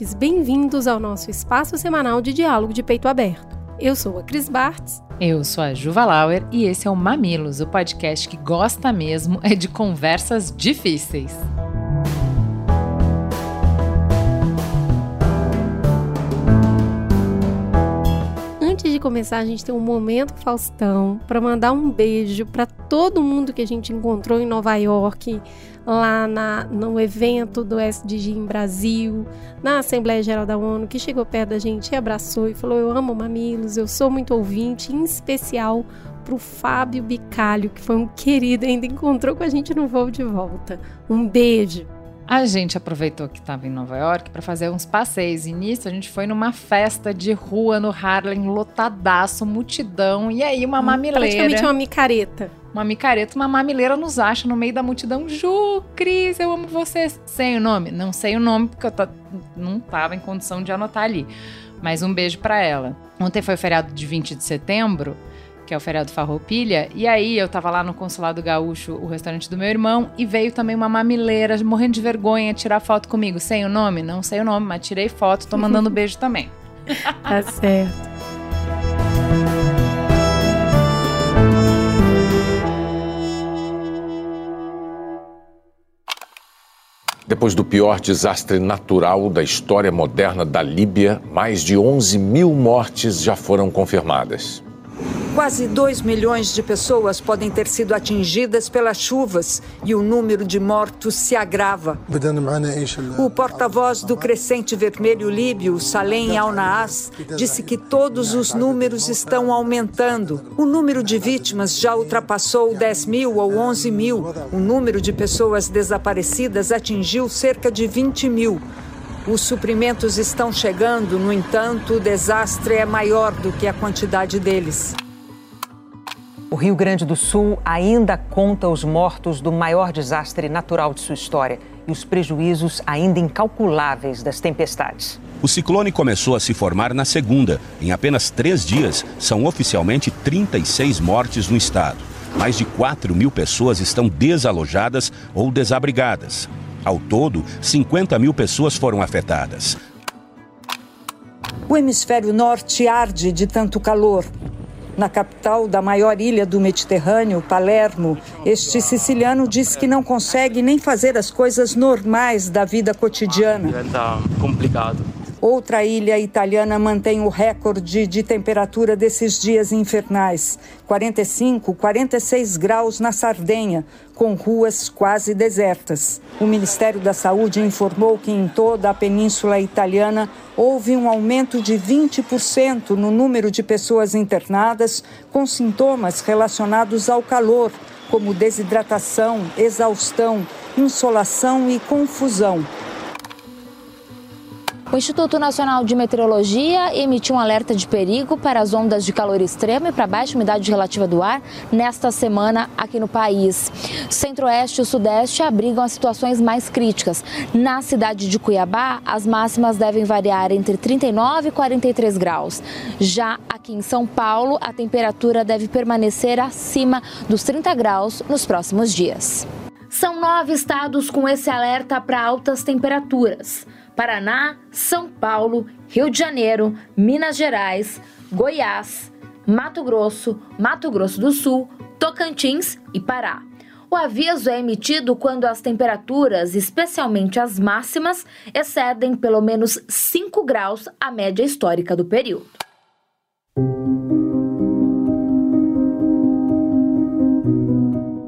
mamiletes, bem-vindos ao nosso espaço semanal de diálogo de peito aberto. Eu sou a Cris Bartz. Eu sou a Juva Lauer e esse é o Mamilos, o podcast que gosta mesmo é de conversas difíceis. Antes de começar, a gente tem um momento Faustão para mandar um beijo para todo mundo que a gente encontrou em Nova York, lá na, no evento do SDG em Brasil, na Assembleia Geral da ONU, que chegou perto da gente e abraçou e falou: Eu amo mamilos, eu sou muito ouvinte, em especial para o Fábio Bicalho, que foi um querido, ainda encontrou com a gente no voo de volta. Um beijo. A gente aproveitou que estava em Nova York para fazer uns passeios. E nisso a gente foi numa festa de rua no Harlem, lotadaço, multidão. E aí uma hum, mamileira. Praticamente uma micareta. Uma micareta, uma mamileira nos acha no meio da multidão. Ju, Cris, eu amo você. Sei o nome? Não sei o nome, porque eu não tava em condição de anotar ali. Mas um beijo para ela. Ontem foi o feriado de 20 de setembro que é o feriado Farroupilha, e aí eu tava lá no Consulado Gaúcho, o restaurante do meu irmão, e veio também uma mamileira, morrendo de vergonha, tirar foto comigo. Sei o nome? Não sei o nome, mas tirei foto, tô mandando beijo também. tá certo. Depois do pior desastre natural da história moderna da Líbia, mais de 11 mil mortes já foram confirmadas. Quase 2 milhões de pessoas podem ter sido atingidas pelas chuvas e o número de mortos se agrava. O porta-voz do Crescente Vermelho Líbio, Salem Al-Naas, disse que todos os números estão aumentando. O número de vítimas já ultrapassou 10 mil ou 11 mil. O número de pessoas desaparecidas atingiu cerca de 20 mil. Os suprimentos estão chegando, no entanto, o desastre é maior do que a quantidade deles. O Rio Grande do Sul ainda conta os mortos do maior desastre natural de sua história e os prejuízos ainda incalculáveis das tempestades. O ciclone começou a se formar na segunda. Em apenas três dias, são oficialmente 36 mortes no estado. Mais de 4 mil pessoas estão desalojadas ou desabrigadas. Ao todo, 50 mil pessoas foram afetadas. O hemisfério norte arde de tanto calor na capital da maior ilha do Mediterrâneo, Palermo, este siciliano diz que não consegue nem fazer as coisas normais da vida cotidiana. Está complicado. Outra ilha italiana mantém o recorde de temperatura desses dias infernais: 45, 46 graus na Sardenha, com ruas quase desertas. O Ministério da Saúde informou que em toda a península italiana houve um aumento de 20% no número de pessoas internadas com sintomas relacionados ao calor, como desidratação, exaustão, insolação e confusão. O Instituto Nacional de Meteorologia emitiu um alerta de perigo para as ondas de calor extremo e para baixa umidade relativa do ar nesta semana aqui no país. Centro-Oeste e Sudeste abrigam as situações mais críticas. Na cidade de Cuiabá, as máximas devem variar entre 39 e 43 graus. Já aqui em São Paulo, a temperatura deve permanecer acima dos 30 graus nos próximos dias. São nove estados com esse alerta para altas temperaturas. Paraná, São Paulo, Rio de Janeiro, Minas Gerais, Goiás, Mato Grosso, Mato Grosso do Sul, Tocantins e Pará. O aviso é emitido quando as temperaturas, especialmente as máximas, excedem pelo menos 5 graus a média histórica do período.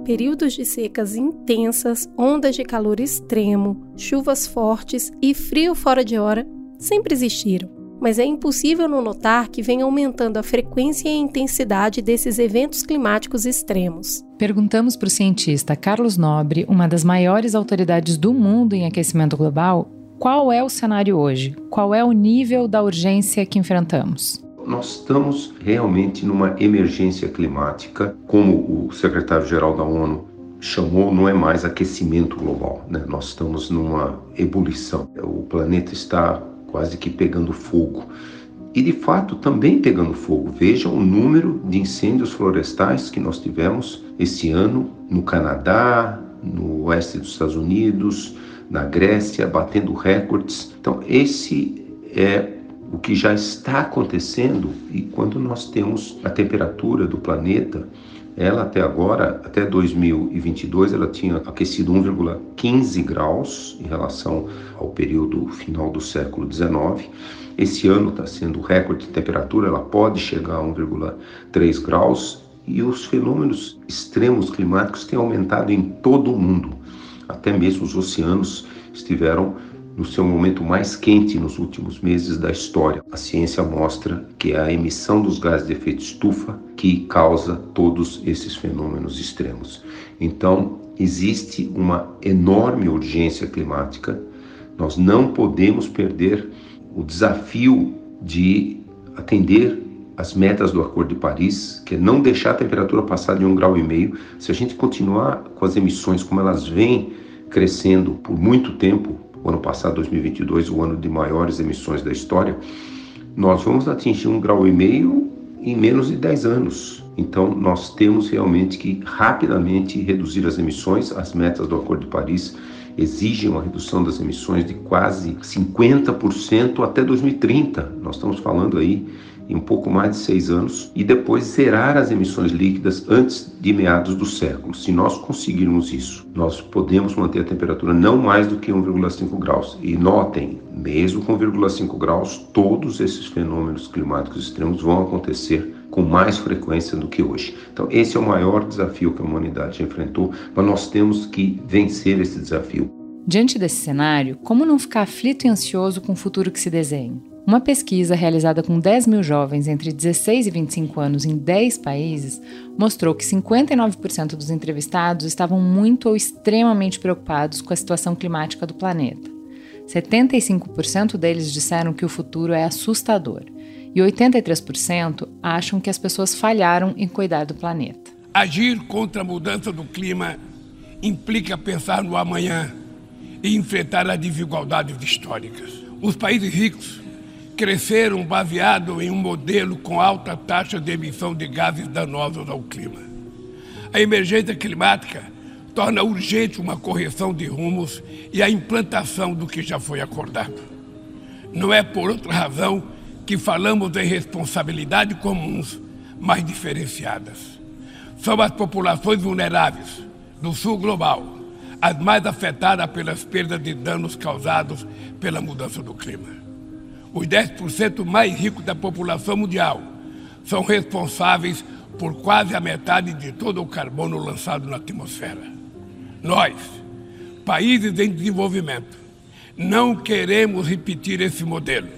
Períodos de secas intensas, ondas de calor extremo, chuvas fortes e frio fora de hora sempre existiram, mas é impossível não notar que vem aumentando a frequência e a intensidade desses eventos climáticos extremos. Perguntamos para o cientista Carlos Nobre, uma das maiores autoridades do mundo em aquecimento global, qual é o cenário hoje? Qual é o nível da urgência que enfrentamos? Nós estamos realmente numa emergência climática, como o secretário-geral da ONU chamou, não é mais aquecimento global, né? nós estamos numa ebulição. O planeta está quase que pegando fogo. E de fato também pegando fogo. Veja o número de incêndios florestais que nós tivemos esse ano no Canadá, no oeste dos Estados Unidos, na Grécia, batendo recordes. Então, esse é o que já está acontecendo e quando nós temos a temperatura do planeta, ela até agora, até 2022, ela tinha aquecido 1,15 graus em relação ao período final do século 19. Esse ano está sendo recorde de temperatura, ela pode chegar a 1,3 graus e os fenômenos extremos climáticos têm aumentado em todo o mundo. Até mesmo os oceanos estiveram no seu momento mais quente nos últimos meses da história. A ciência mostra que é a emissão dos gases de efeito estufa que causa todos esses fenômenos extremos. Então, existe uma enorme urgência climática. Nós não podemos perder o desafio de atender as metas do Acordo de Paris, que é não deixar a temperatura passar de um grau e meio. Se a gente continuar com as emissões como elas vêm crescendo por muito tempo, o ano passado, 2022, o ano de maiores emissões da história, nós vamos atingir um grau e meio em menos de 10 anos. Então, nós temos realmente que rapidamente reduzir as emissões. As metas do Acordo de Paris exigem uma redução das emissões de quase 50% até 2030. Nós estamos falando aí em pouco mais de seis anos e depois zerar as emissões líquidas antes de meados do século. Se nós conseguirmos isso, nós podemos manter a temperatura não mais do que 1,5 graus. E notem, mesmo com 1,5 graus, todos esses fenômenos climáticos extremos vão acontecer com mais frequência do que hoje. Então, esse é o maior desafio que a humanidade enfrentou, mas nós temos que vencer esse desafio. Diante desse cenário, como não ficar aflito e ansioso com o futuro que se desenha? Uma pesquisa realizada com 10 mil jovens entre 16 e 25 anos em 10 países mostrou que 59% dos entrevistados estavam muito ou extremamente preocupados com a situação climática do planeta. 75% deles disseram que o futuro é assustador e 83% acham que as pessoas falharam em cuidar do planeta. Agir contra a mudança do clima implica pensar no amanhã e enfrentar as desigualdades históricas. Os países ricos cresceram baseado em um modelo com alta taxa de emissão de gases danosos ao clima. A emergência climática torna urgente uma correção de rumos e a implantação do que já foi acordado. Não é por outra razão que falamos em responsabilidades comuns, mas diferenciadas. São as populações vulneráveis do sul global as mais afetadas pelas perdas de danos causados pela mudança do clima os 10% mais ricos da população mundial são responsáveis por quase a metade de todo o carbono lançado na atmosfera. Nós, países em desenvolvimento, não queremos repetir esse modelo.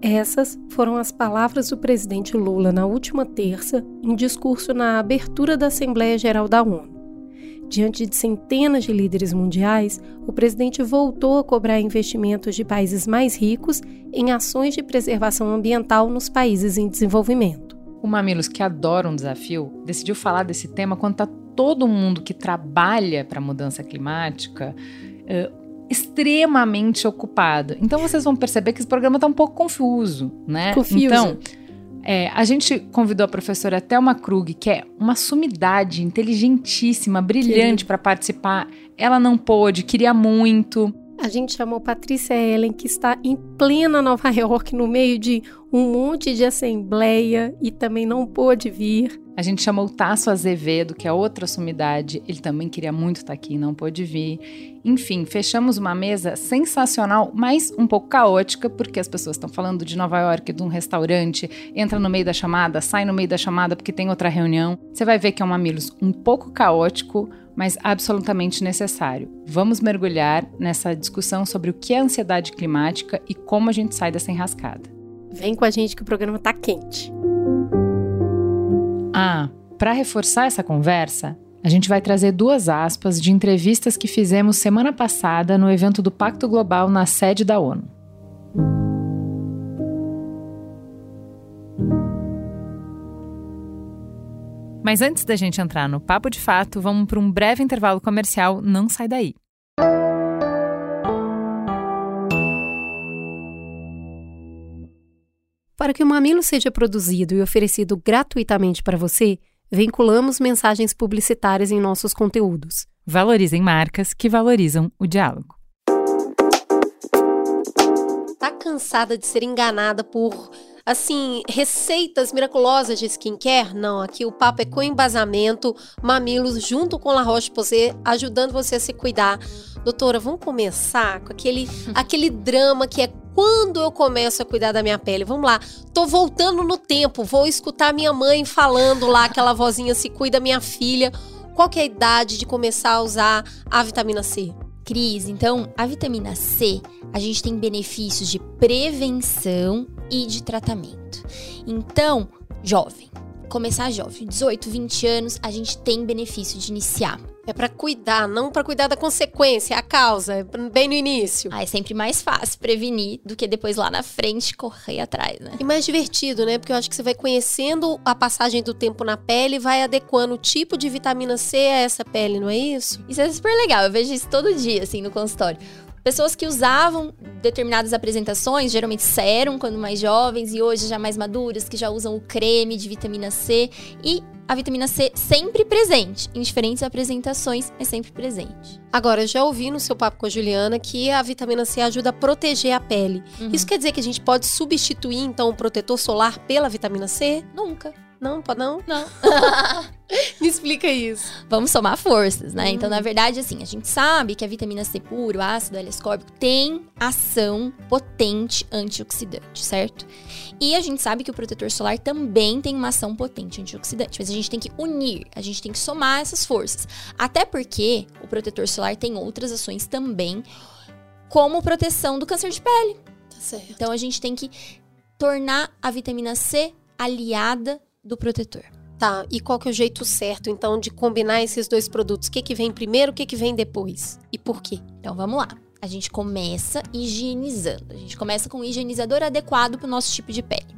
Essas foram as palavras do presidente Lula na última terça, em discurso na abertura da Assembleia Geral da ONU. Diante de centenas de líderes mundiais, o presidente voltou a cobrar investimentos de países mais ricos em ações de preservação ambiental nos países em desenvolvimento. O Mamilos, que adora um desafio, decidiu falar desse tema quando está todo mundo que trabalha para a mudança climática uh, extremamente ocupado. Então vocês vão perceber que esse programa está um pouco confuso, né? Confuso. Então, é, a gente convidou a professora Thelma Krug, que é uma sumidade inteligentíssima, brilhante para participar. Ela não pôde, queria muito. A gente chamou Patrícia Ellen, que está em plena Nova York, no meio de um monte de assembleia e também não pôde vir. A gente chamou o Tasso Azevedo, que é outra sumidade. Ele também queria muito estar aqui, não pôde vir. Enfim, fechamos uma mesa sensacional, mas um pouco caótica, porque as pessoas estão falando de Nova York, de um restaurante, entra no meio da chamada, sai no meio da chamada porque tem outra reunião. Você vai ver que é um Mamilos um pouco caótico, mas absolutamente necessário. Vamos mergulhar nessa discussão sobre o que é ansiedade climática e como a gente sai dessa enrascada. Vem com a gente que o programa tá quente. Ah, para reforçar essa conversa, A gente vai trazer duas aspas de entrevistas que fizemos semana passada no evento do Pacto Global na sede da ONU. Mas antes da gente entrar no papo de fato, vamos para um breve intervalo comercial. Não sai daí. Para que o mamilo seja produzido e oferecido gratuitamente para você, vinculamos mensagens publicitárias em nossos conteúdos. Valorizem marcas que valorizam o diálogo. Tá cansada de ser enganada por assim, receitas miraculosas de skincare? Não, aqui o papo é com embasamento, mamilos junto com La Roche-Posay, ajudando você a se cuidar. Doutora, vamos começar com aquele, aquele drama que é quando eu começo a cuidar da minha pele. Vamos lá, tô voltando no tempo, vou escutar minha mãe falando lá, aquela vozinha se cuida minha filha. Qual que é a idade de começar a usar a vitamina C? Cris, então a vitamina C, a gente tem benefícios de prevenção e de tratamento. Então, jovem, começar jovem, 18, 20 anos, a gente tem benefício de iniciar. É para cuidar, não para cuidar da consequência, a causa, é bem no início. Ah, é sempre mais fácil prevenir do que depois lá na frente correr atrás, né? E mais divertido, né? Porque eu acho que você vai conhecendo a passagem do tempo na pele e vai adequando o tipo de vitamina C a essa pele, não é isso? Isso é super legal, eu vejo isso todo dia, assim, no consultório. Pessoas que usavam determinadas apresentações, geralmente sérum quando mais jovens e hoje já mais maduras, que já usam o creme de vitamina C e a vitamina C sempre presente, em diferentes apresentações, mas sempre presente. Agora, eu já ouvi no seu papo com a Juliana que a vitamina C ajuda a proteger a pele. Uhum. Isso quer dizer que a gente pode substituir, então, o protetor solar pela vitamina C? Nunca. Não, pode não? Não. Me explica isso. Vamos somar forças, né? Hum. Então, na verdade, assim, a gente sabe que a vitamina C puro, ácido L-ascórbico, tem ação potente antioxidante, certo? E a gente sabe que o protetor solar também tem uma ação potente antioxidante, mas a gente tem que unir, a gente tem que somar essas forças. Até porque o protetor solar tem outras ações também, como proteção do câncer de pele. Tá certo. Então a gente tem que tornar a vitamina C aliada do protetor. Tá, e qual que é o jeito certo, então, de combinar esses dois produtos? O que, que vem primeiro, o que, que vem depois? E por quê? Então, vamos lá. A gente começa higienizando. A gente começa com um higienizador adequado para o nosso tipo de pele.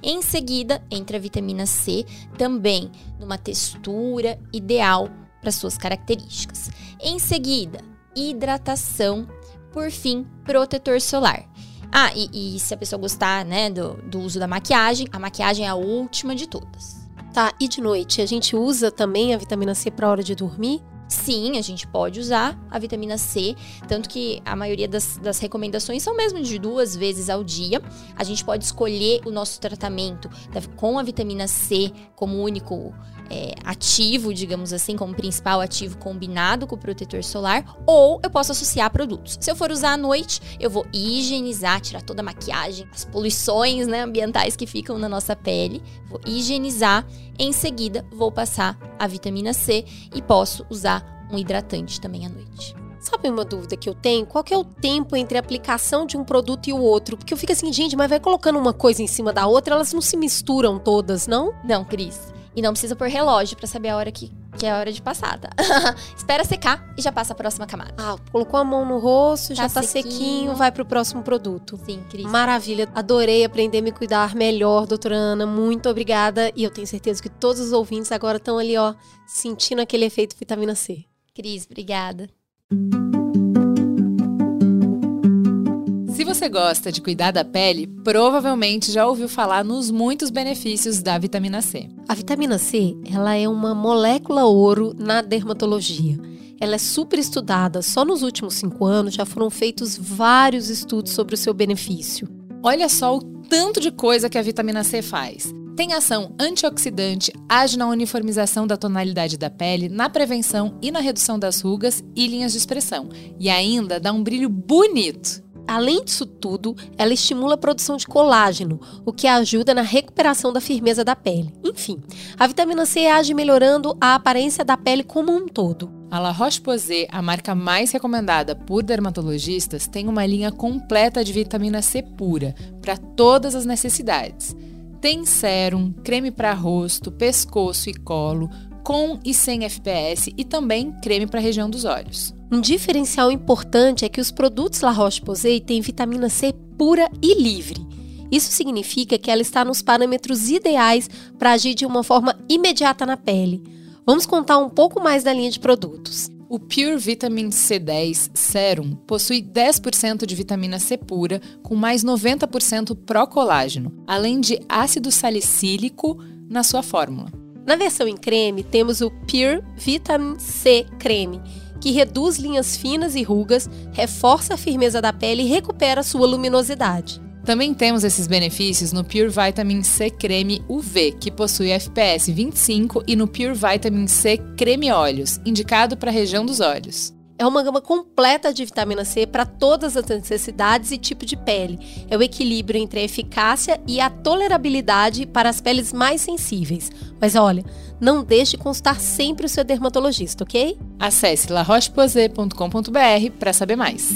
Em seguida, entra a vitamina C, também numa textura ideal para suas características. Em seguida, hidratação. Por fim, protetor solar. Ah, e, e se a pessoa gostar, né, do, do uso da maquiagem, a maquiagem é a última de todas. Tá, e de noite, a gente usa também a vitamina C para hora de dormir? Sim, a gente pode usar a vitamina C, tanto que a maioria das, das, recomendações são mesmo de duas vezes ao dia. A gente pode escolher o nosso tratamento com a vitamina C como único é, ativo, digamos assim, como principal ativo combinado com o protetor solar, ou eu posso associar produtos. Se eu for usar à noite, eu vou higienizar, tirar toda a maquiagem, as poluições né, ambientais que ficam na nossa pele, vou higienizar, em seguida vou passar a vitamina C e posso usar um hidratante também à noite. Sabe uma dúvida que eu tenho? Qual que é o tempo entre a aplicação de um produto e o outro? Porque eu fico assim, gente, mas vai colocando uma coisa em cima da outra, elas não se misturam todas, não? Não, Cris. E não precisa pôr relógio para saber a hora que, que é a hora de passar, tá? Espera secar e já passa a próxima camada. Ah, colocou a mão no rosto, tá já tá sequinho, sequinho vai pro próximo produto. Sim, Cris. Maravilha. Adorei aprender a me cuidar melhor, doutora Ana. Muito obrigada. E eu tenho certeza que todos os ouvintes agora estão ali, ó, sentindo aquele efeito vitamina C. Cris, obrigada. Você gosta de cuidar da pele, provavelmente já ouviu falar nos muitos benefícios da vitamina C. A vitamina C, ela é uma molécula ouro na dermatologia. Ela é super estudada. Só nos últimos cinco anos já foram feitos vários estudos sobre o seu benefício. Olha só o tanto de coisa que a vitamina C faz. Tem ação antioxidante, age na uniformização da tonalidade da pele, na prevenção e na redução das rugas e linhas de expressão. E ainda dá um brilho bonito. Além disso tudo, ela estimula a produção de colágeno, o que ajuda na recuperação da firmeza da pele. Enfim, a vitamina C age melhorando a aparência da pele como um todo. A La Roche-Posay, a marca mais recomendada por dermatologistas, tem uma linha completa de vitamina C pura para todas as necessidades. Tem sérum, creme para rosto, pescoço e colo, com e sem FPS e também creme para a região dos olhos. Um diferencial importante é que os produtos La Roche-Posay têm vitamina C pura e livre. Isso significa que ela está nos parâmetros ideais para agir de uma forma imediata na pele. Vamos contar um pouco mais da linha de produtos. O Pure Vitamin C10 Serum possui 10% de vitamina C pura, com mais 90% pró-colágeno, além de ácido salicílico na sua fórmula. Na versão em creme, temos o Pure Vitamin C Creme, que reduz linhas finas e rugas, reforça a firmeza da pele e recupera sua luminosidade. Também temos esses benefícios no Pure Vitamin C Creme UV, que possui FPS 25, e no Pure Vitamin C Creme Olhos, indicado para a região dos olhos. É uma gama completa de vitamina C para todas as necessidades e tipo de pele. É o equilíbrio entre a eficácia e a tolerabilidade para as peles mais sensíveis. Mas olha, não deixe de consultar sempre o seu dermatologista, ok? Acesse larocheposay.com.br para saber mais.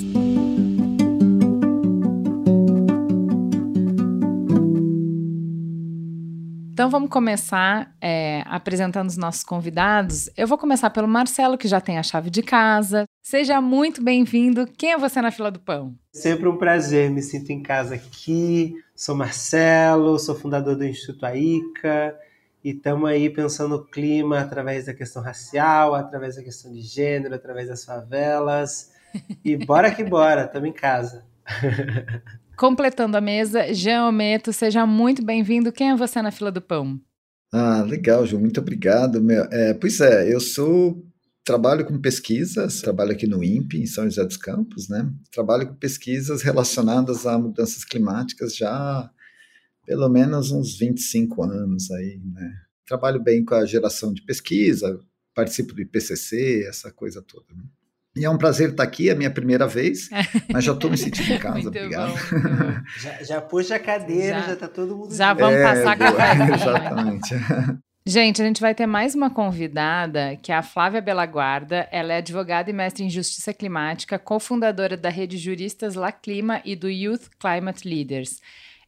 Então vamos começar é, apresentando os nossos convidados. Eu vou começar pelo Marcelo, que já tem a chave de casa. Seja muito bem-vindo. Quem é você na fila do pão? Sempre um prazer, me sinto em casa aqui. Sou Marcelo, sou fundador do Instituto AICA e estamos aí pensando o clima através da questão racial, através da questão de gênero, através das favelas. E bora que bora, estamos em casa. Completando a mesa, Jean Ometo, seja muito bem-vindo. Quem é você na fila do pão? Ah, legal, Ju, muito obrigado. Meu, é, pois é, eu sou trabalho com pesquisas, trabalho aqui no INPE, em São José dos Campos, né? Trabalho com pesquisas relacionadas a mudanças climáticas já pelo menos uns 25 anos aí, né? Trabalho bem com a geração de pesquisa, participo do IPCC, essa coisa toda. Né? E é um prazer estar aqui, é a minha primeira vez, mas já estou me sentindo em casa, muito obrigado. Bom, já, já puxa a cadeira, já está todo mundo... Já vamos é, passar a café. Exatamente. Gente, a gente vai ter mais uma convidada, que é a Flávia Belaguarda. Ela é advogada e mestre em Justiça Climática, cofundadora da rede Juristas La Clima e do Youth Climate Leaders.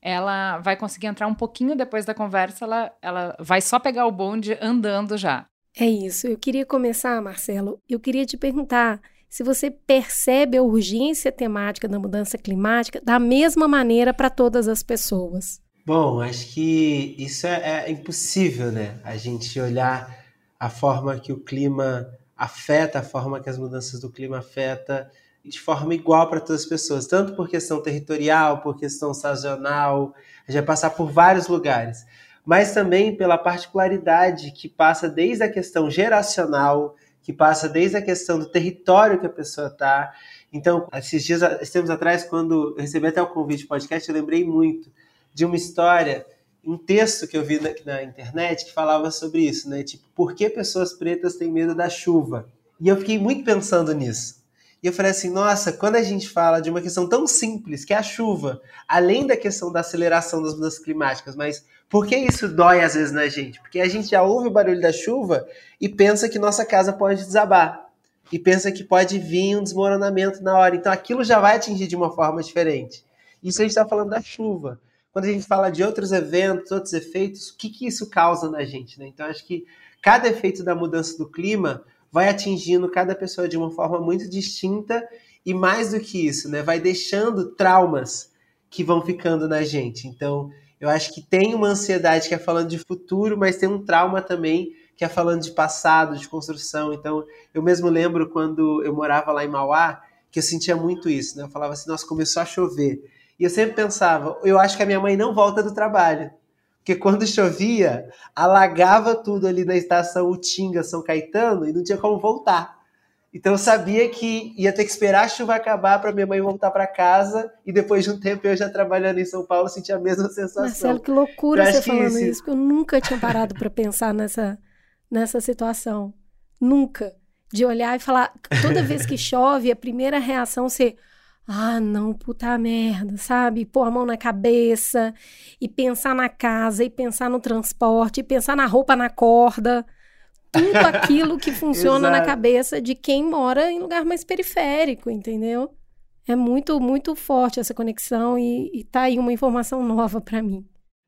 Ela vai conseguir entrar um pouquinho depois da conversa, ela, ela vai só pegar o bonde andando já. É isso. Eu queria começar, Marcelo. Eu queria te perguntar se você percebe a urgência temática da mudança climática da mesma maneira para todas as pessoas. Bom, acho que isso é, é, impossível, né? A gente olhar a forma que o clima afeta, a forma que as mudanças do clima afeta de forma igual para todas as pessoas, tanto por questão territorial, por questão sazonal, a gente vai passar por vários lugares, mas também pela particularidade que passa desde a questão geracional, que passa desde a questão do território que a pessoa está. Então, esses dias, esses tempos atrás, quando eu recebi até o convite podcast, eu lembrei muito de uma história, um texto que eu vi na, na internet que falava sobre isso, né? Tipo, por que pessoas pretas têm medo da chuva? E eu fiquei muito pensando nisso. E eu falei assim, nossa, quando a gente fala de uma questão tão simples, que é a chuva, além da questão da aceleração das mudanças climáticas, mas por que isso dói às vezes na gente? Porque a gente já ouve o barulho da chuva e pensa que nossa casa pode desabar. E pensa que pode vir um desmoronamento na hora. Então aquilo já vai atingir de uma forma diferente. Isso a gente está falando da chuva. Quando a gente fala de outros eventos, outros efeitos, o que, que isso causa na gente? Né? Então acho que cada efeito da mudança do clima vai atingindo cada pessoa de uma forma muito distinta e mais do que isso, né, vai deixando traumas que vão ficando na gente. Então, eu acho que tem uma ansiedade que é falando de futuro, mas tem um trauma também que é falando de passado, de construção. Então, eu mesmo lembro quando eu morava lá em Mauá, que eu sentia muito isso, né? Eu falava assim, nossa, começou a chover. E eu sempre pensava, eu acho que a minha mãe não volta do trabalho. Porque quando chovia, alagava tudo ali na estação Utinga, São Caetano, e não tinha como voltar. Então eu sabia que ia ter que esperar a chuva acabar para minha mãe voltar para casa e depois de um tempo eu já trabalhando em São Paulo sentia a mesma sensação. Marcelo, que loucura você falando isso, porque eu nunca tinha parado para pensar nessa, nessa situação. Nunca. De olhar e falar, toda vez que chove, a primeira reação ser, ah, não, puta merda, sabe? Pôr a mão na cabeça e pensar na casa e pensar no transporte e pensar na roupa na corda tudo aquilo que funciona na cabeça de quem mora em lugar mais periférico, entendeu? É muito, muito forte essa conexão e, e tá aí uma informação nova para mim.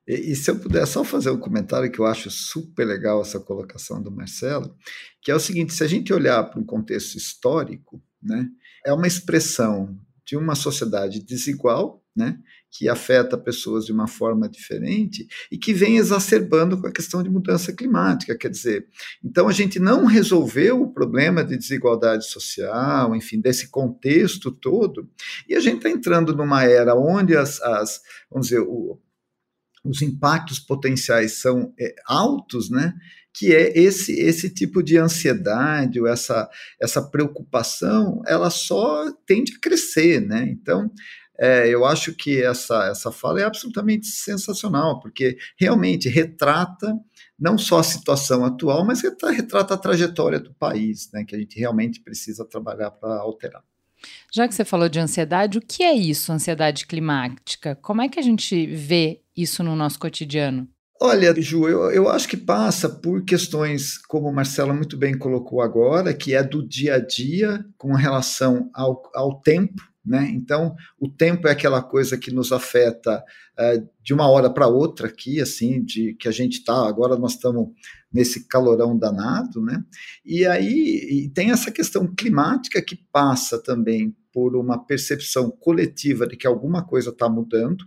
E, e, se eu puder só fazer um comentário que eu acho super legal essa colocação do Marcelo, que é o seguinte: se a gente olhar para um contexto histórico, né, é uma expressão de uma sociedade desigual, né, que afeta pessoas de uma forma diferente e que vem exacerbando com a questão de mudança climática. Quer dizer, então a gente não resolveu o problema de desigualdade social, enfim, desse contexto todo, e a gente está entrando numa era onde as, as vamos dizer, o, os impactos potenciais são é, altos, né? Que é esse esse tipo de ansiedade ou essa essa preocupação, ela só tende a crescer, né? Então, é, eu acho que essa essa fala é absolutamente sensacional, porque realmente retrata não só a situação atual, mas retrata a trajetória do país, né? Que a gente realmente precisa trabalhar para alterar. Já que você falou de ansiedade, o que é isso, ansiedade climática? Como é que a gente vê isso no nosso cotidiano? Olha, Ju, eu, eu acho que passa por questões, como o Marcelo muito bem colocou agora, que é do dia a dia com relação ao, ao tempo, né? Então, o tempo é aquela coisa que nos afeta é, de uma hora para outra aqui, assim, de que a gente está, agora nós estamos nesse calorão danado, né? E aí e tem essa questão climática que passa também por uma percepção coletiva de que alguma coisa está mudando,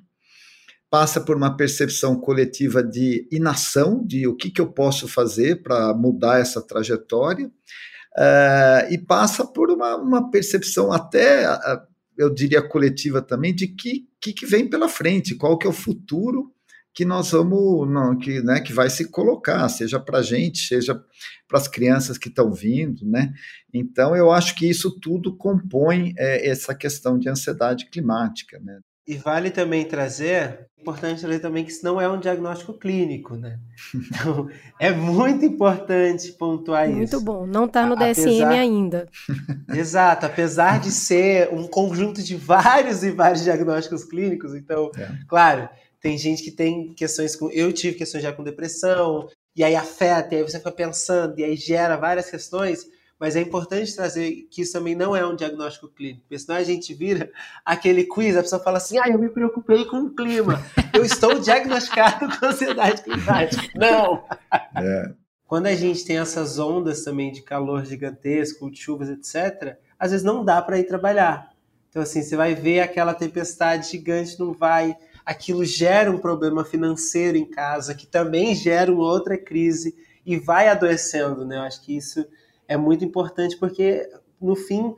passa por uma percepção coletiva de inação, de o que, que eu posso fazer para mudar essa trajetória, uh, e passa por uma, uma percepção até, uh, eu diria, coletiva também, de que, que, que vem pela frente, qual que é o futuro que nós vamos, não, que, né, que vai se colocar, seja para a gente, seja para as crianças que estão vindo, né? Então, eu acho que isso tudo compõe é, essa questão de ansiedade climática, né? E vale também trazer, importante trazer também que isso não é um diagnóstico clínico, né? Então, é muito importante pontuar muito isso. Muito bom, não está no DSM apesar... ainda. Exato, apesar de ser um conjunto de vários e vários diagnósticos clínicos, então, é. claro, tem gente que tem questões com. Eu tive questões já com depressão, e aí afeta, e aí você fica pensando, e aí gera várias questões mas é importante trazer que isso também não é um diagnóstico clínico, porque senão a gente vira aquele quiz, a pessoa fala assim, ah, eu me preocupei com o clima, eu estou diagnosticado com ansiedade climática. Não! É. Quando a gente tem essas ondas também de calor gigantesco, de chuvas, etc., às vezes não dá para ir trabalhar. Então, assim, você vai ver aquela tempestade gigante, não vai. Aquilo gera um problema financeiro em casa, que também gera uma outra crise e vai adoecendo, né? Eu acho que isso é muito importante porque, no fim,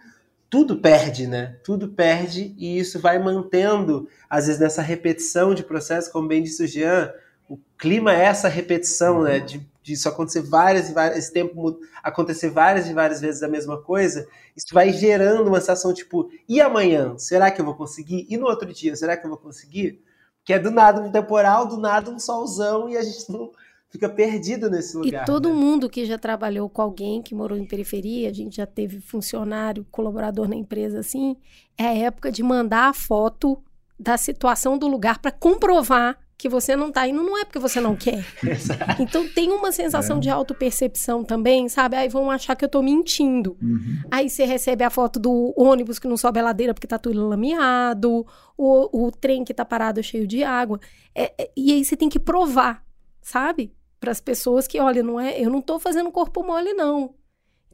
tudo perde, né? Tudo perde e isso vai mantendo, às vezes, nessa repetição de processo, como bem disse o Jean, o clima é essa repetição, né? De, de isso acontecer várias e várias, esse tempo acontecer várias e várias vezes a mesma coisa, isso vai gerando uma sensação tipo, e amanhã? Será que eu vou conseguir? E no outro dia, será que eu vou conseguir? Que é do nada um temporal, do nada um solzão e a gente não, fica perdido nesse lugar. E todo né? mundo que já trabalhou com alguém que morou em periferia, a gente já teve funcionário, colaborador na empresa assim, é a época de mandar a foto da situação do lugar para comprovar que você não tá indo, não é porque você não quer. então tem uma sensação é. de autopercepção também, sabe? Aí vão achar que eu tô mentindo. Uhum. Aí você recebe a foto do ônibus que não sobe a ladeira porque tá tudo lameado, o, o trem que tá parado cheio de água. É, é, e aí você tem que provar, sabe? Para as pessoas que, olha, não é, eu não estou fazendo corpo mole, não.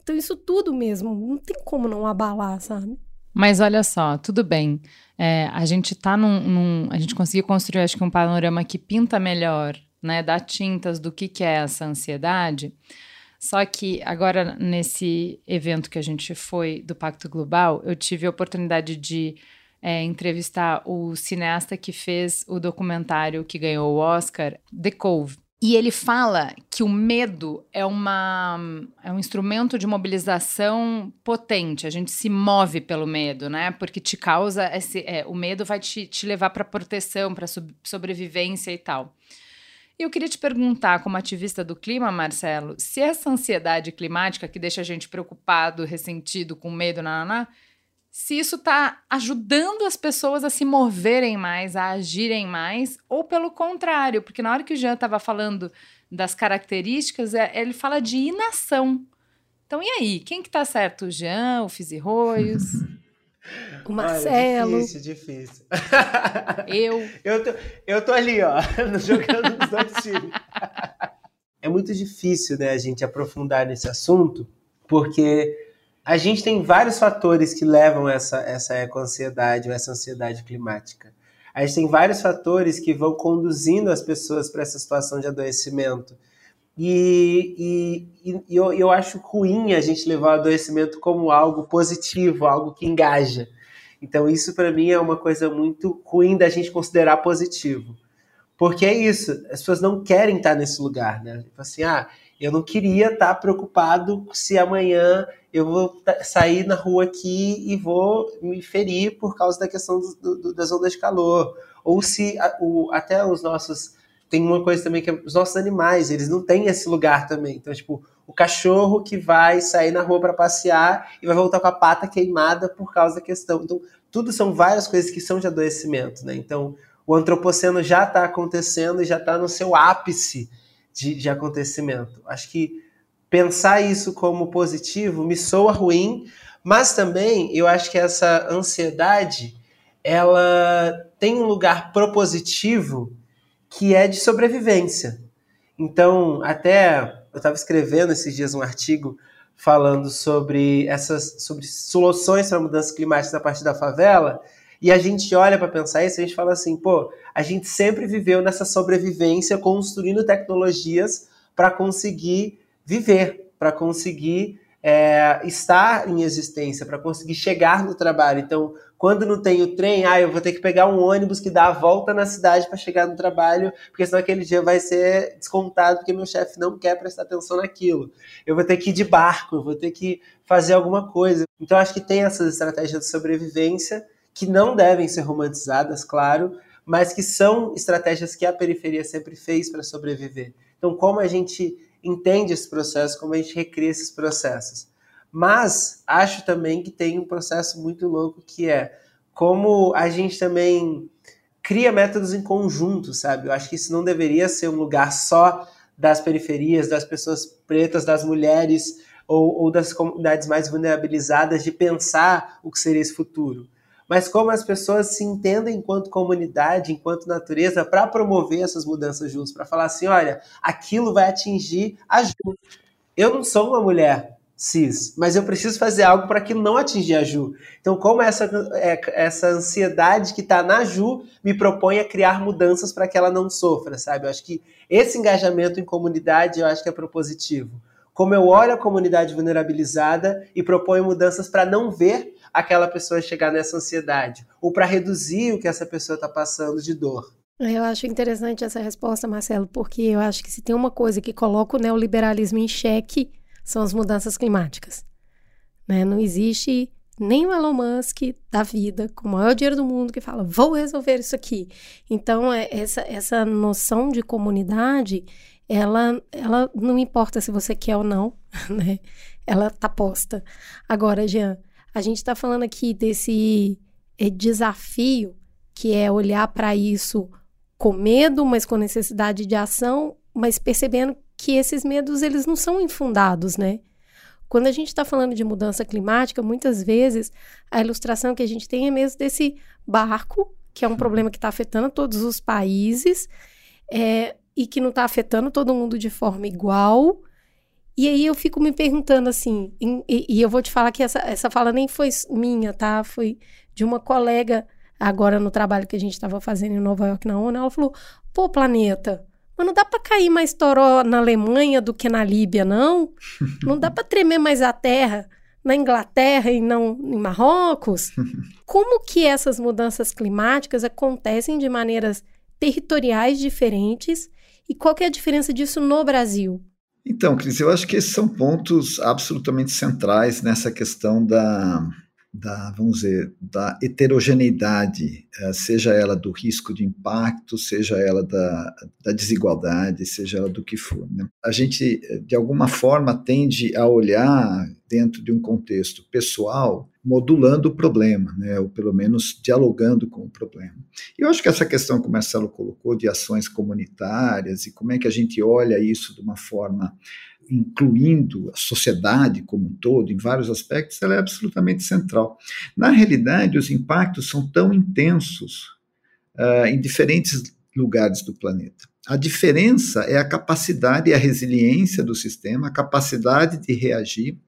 Então, isso tudo mesmo, não tem como não abalar, sabe? Mas olha só, tudo bem. É, a gente tá num, num, A gente conseguiu construir, acho que, um panorama que pinta melhor, né? Dá tintas do que, que é essa ansiedade. Só que agora, nesse evento que a gente foi do Pacto Global, eu tive a oportunidade de é, entrevistar o cineasta que fez o documentário que ganhou o Oscar, The Cove. E ele fala que o medo é, uma, é um instrumento de mobilização potente. A gente se move pelo medo, né? Porque te causa esse. É, o medo vai te, te levar para proteção, para sobrevivência e tal. E eu queria te perguntar, como ativista do clima, Marcelo, se essa ansiedade climática que deixa a gente preocupado, ressentido, com medo, nananá, se isso está ajudando as pessoas a se moverem mais, a agirem mais, ou pelo contrário, porque na hora que o Jean estava falando das características, é, ele fala de inação. Então, e aí? Quem que tá certo? O Jean, o Fizirroios? O Marcelo. Olha, difícil, difícil. Eu. eu, tô, eu tô ali, ó, jogando nos dois times. É muito difícil, né, a gente aprofundar nesse assunto, porque a gente tem vários fatores que levam essa, essa eco-ansiedade ou essa ansiedade climática. A gente tem vários fatores que vão conduzindo as pessoas para essa situação de adoecimento. E, e, e eu, eu acho ruim a gente levar o adoecimento como algo positivo, algo que engaja. Então, isso para mim é uma coisa muito ruim da gente considerar positivo. Porque é isso, as pessoas não querem estar nesse lugar, né? Tipo assim, ah, eu não queria estar preocupado se amanhã eu vou sair na rua aqui e vou me ferir por causa da questão do, do, das ondas de calor. Ou se a, o, até os nossos tem uma coisa também que é, os nossos animais, eles não têm esse lugar também. Então, tipo, o cachorro que vai sair na rua para passear e vai voltar com a pata queimada por causa da questão. Então, tudo são várias coisas que são de adoecimento, né? Então, o antropoceno já está acontecendo e já está no seu ápice de, de acontecimento. Acho que pensar isso como positivo me soa ruim, mas também eu acho que essa ansiedade ela tem um lugar propositivo que é de sobrevivência. Então, até eu estava escrevendo esses dias um artigo falando sobre essas sobre soluções para mudanças climáticas a partir da favela, e a gente olha para pensar isso e a gente fala assim, pô, a gente sempre viveu nessa sobrevivência construindo tecnologias para conseguir viver, para conseguir é, estar em existência, para conseguir chegar no trabalho. Então, quando não tem o trem, ah, eu vou ter que pegar um ônibus que dá a volta na cidade para chegar no trabalho, porque senão aquele dia vai ser descontado porque meu chefe não quer prestar atenção naquilo. Eu vou ter que ir de barco, eu vou ter que fazer alguma coisa. Então, acho que tem essas estratégias de sobrevivência que não devem ser romantizadas, claro, mas que são estratégias que a periferia sempre fez para sobreviver. Então, como a gente entende esse processo, como a gente recria esses processos. Mas acho também que tem um processo muito louco que é como a gente também cria métodos em conjunto, sabe? Eu acho que isso não deveria ser um lugar só das periferias, das pessoas pretas, das mulheres ou, ou das comunidades mais vulnerabilizadas de pensar o que seria esse futuro mas como as pessoas se entendem enquanto comunidade, enquanto natureza, para promover essas mudanças juntos, para falar assim, olha, aquilo vai atingir a Ju. Eu não sou uma mulher cis, mas eu preciso fazer algo para aquilo não atingir a Ju. Então, como essa, é, essa ansiedade que está na Ju me propõe a criar mudanças para que ela não sofra, sabe? Eu acho que esse engajamento em comunidade, eu acho que é propositivo. Como eu olho a comunidade vulnerabilizada e proponho mudanças para não ver aquela pessoa chegar nessa ansiedade, ou para reduzir o que essa pessoa está passando de dor. Eu acho interessante essa resposta, Marcelo, porque eu acho que se tem uma coisa que coloca o neoliberalismo em xeque, são as mudanças climáticas. Né? Não existe nem o Elon Musk da vida, com o maior dinheiro do mundo, que fala, vou resolver isso aqui. Então, é, essa, essa noção de comunidade, ela, ela não importa se você quer ou não, né? Ela tá posta. Agora, Jean, a gente está falando aqui desse é, desafio que é olhar para isso com medo, mas com necessidade de ação, mas percebendo que esses medos eles não são infundados, né? Quando a gente está falando de mudança climática, muitas vezes a ilustração que a gente tem é mesmo desse barco, que é um problema que está afetando todos os países é, e que não está afetando todo mundo de forma igual, e aí eu fico me perguntando assim, e, e, eu vou te falar que essa, essa fala nem foi minha, tá? Foi de uma colega agora no trabalho que a gente estava fazendo em Nova York na ONU. Ela falou: pô, planeta, mas não dá para cair mais toró na Alemanha do que na Líbia, não? Não dá para tremer mais a terra na Inglaterra e não em Marrocos? Como que essas mudanças climáticas acontecem de maneiras territoriais diferentes? E qual que é a diferença disso no Brasil? Então, Cris, eu acho que esses são pontos absolutamente centrais nessa questão da, da vamos dizer, da heterogeneidade, eh, seja ela do risco de impacto, seja ela da, da desigualdade, seja ela do que for. Né? A gente, de alguma forma, tende a olhar dentro de um contexto pessoal modulando o problema, né, ou pelo menos dialogando com o problema. E eu acho que essa questão que o Marcelo colocou de ações comunitárias e como é que a gente olha isso de uma forma incluindo a sociedade como um todo, em vários aspectos, ela é absolutamente central. Na realidade, os impactos são tão intensos uh, em diferentes lugares do planeta. A diferença é a capacidade e a resiliência do sistema, a capacidade de reagir.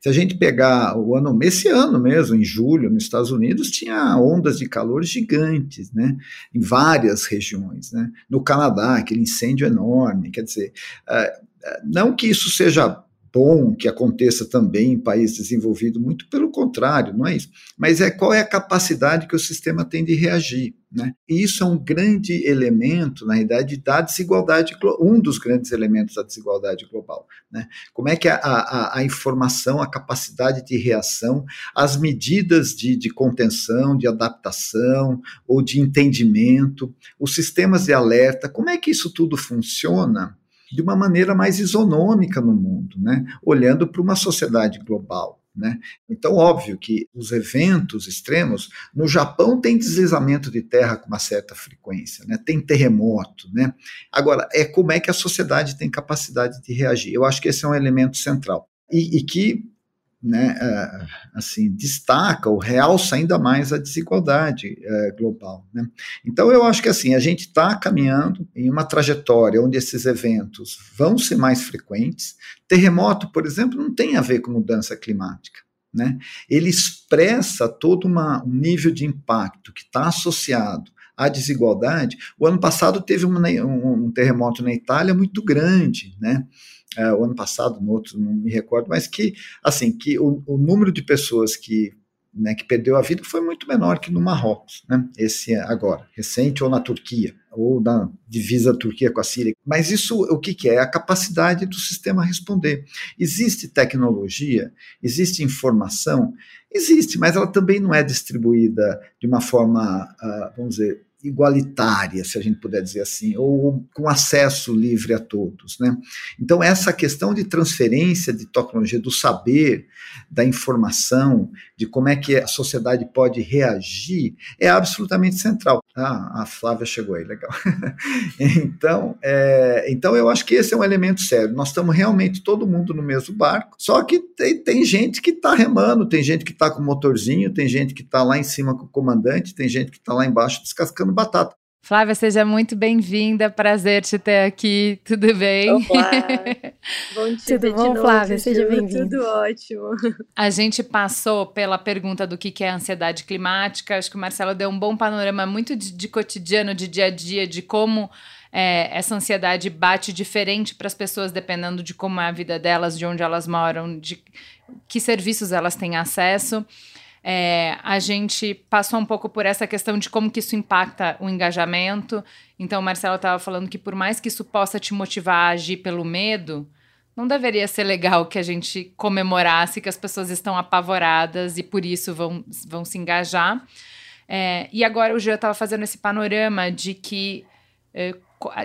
Se a gente pegar o ano, esse ano mesmo, em julho, nos Estados Unidos, tinha ondas de calor gigantes, né, em várias regiões, né. No Canadá, aquele incêndio enorme, quer dizer, uh, não que isso seja bom que aconteça também em países desenvolvidos, muito pelo contrário, não é isso. Mas é qual é a capacidade que o sistema tem de reagir. Né? E isso é um grande elemento, na realidade, da desigualdade, um dos grandes elementos da desigualdade global. Né? Como é que a, a, a, informação, a capacidade de reação, as medidas de, de contenção, de adaptação ou de entendimento, os sistemas de alerta, como é que isso tudo funciona? De uma maneira mais isonômica no mundo, né? olhando para uma sociedade global. Né? Então, óbvio que os eventos extremos, no Japão tem deslizamento de terra com uma certa frequência, né? tem terremoto. Né? Agora, é como é que a sociedade tem capacidade de reagir. Eu acho que esse é um elemento central. E, e que né, é, assim, destaca ou realça ainda mais a desigualdade é, global. Né? Então, eu acho que assim, a gente está caminhando em uma trajetória onde esses eventos vão ser mais frequentes. Terremoto, por exemplo, não tem a ver com mudança climática. Né? Ele expressa todo uma, um nível de impacto que está associado à desigualdade. O ano passado teve um, um, um terremoto na Itália muito grande, né? É, o ano passado, no outro, não me recordo, mas que, assim, que o, o número de pessoas que né, que perdeu a vida foi muito menor que no Marrocos, né, esse agora, recente, ou na Turquia, ou na divisa Turquia com a Síria. Mas isso o que, que é? é? A capacidade do sistema responder. Existe tecnologia, existe informação, existe, mas ela também não é distribuída de uma forma, uh, vamos dizer, igualitária, se a gente puder dizer assim, ou com acesso livre a todos. Né? Então, essa questão de transferência de tecnologia, do saber, da informação, de como é que a sociedade pode reagir, é absolutamente central. Ah, a Flávia chegou aí, legal. então, é, então, eu acho que esse é um elemento sério. Nós estamos realmente todo mundo no mesmo barco, só que tem, tem gente que está remando, tem gente que está com motorzinho, tem gente que está lá em cima com o comandante, tem gente que está lá embaixo descascando batata. Flávia, seja muito bem-vinda. Prazer te ter aqui. Tudo bem? Olá. Bom dia. Tudo bom, Flávia? Seja bem-vinda. Tudo ótimo. A gente passou pela pergunta do que é ansiedade climática. Acho que o Marcelo deu um bom panorama muito de, de cotidiano, de dia a dia, de como é, essa ansiedade bate diferente para as pessoas, dependendo de como é a vida delas, de onde elas moram, de que serviços elas têm acesso. É, a gente passou um pouco por essa questão de como que isso impacta o engajamento. Então, Marcelo estava falando que por mais que isso possa te motivar a agir pelo medo, não deveria ser legal que a gente comemorasse que as pessoas estão apavoradas e por isso vão, vão se engajar. É, e agora o Jean estava fazendo esse panorama de que é,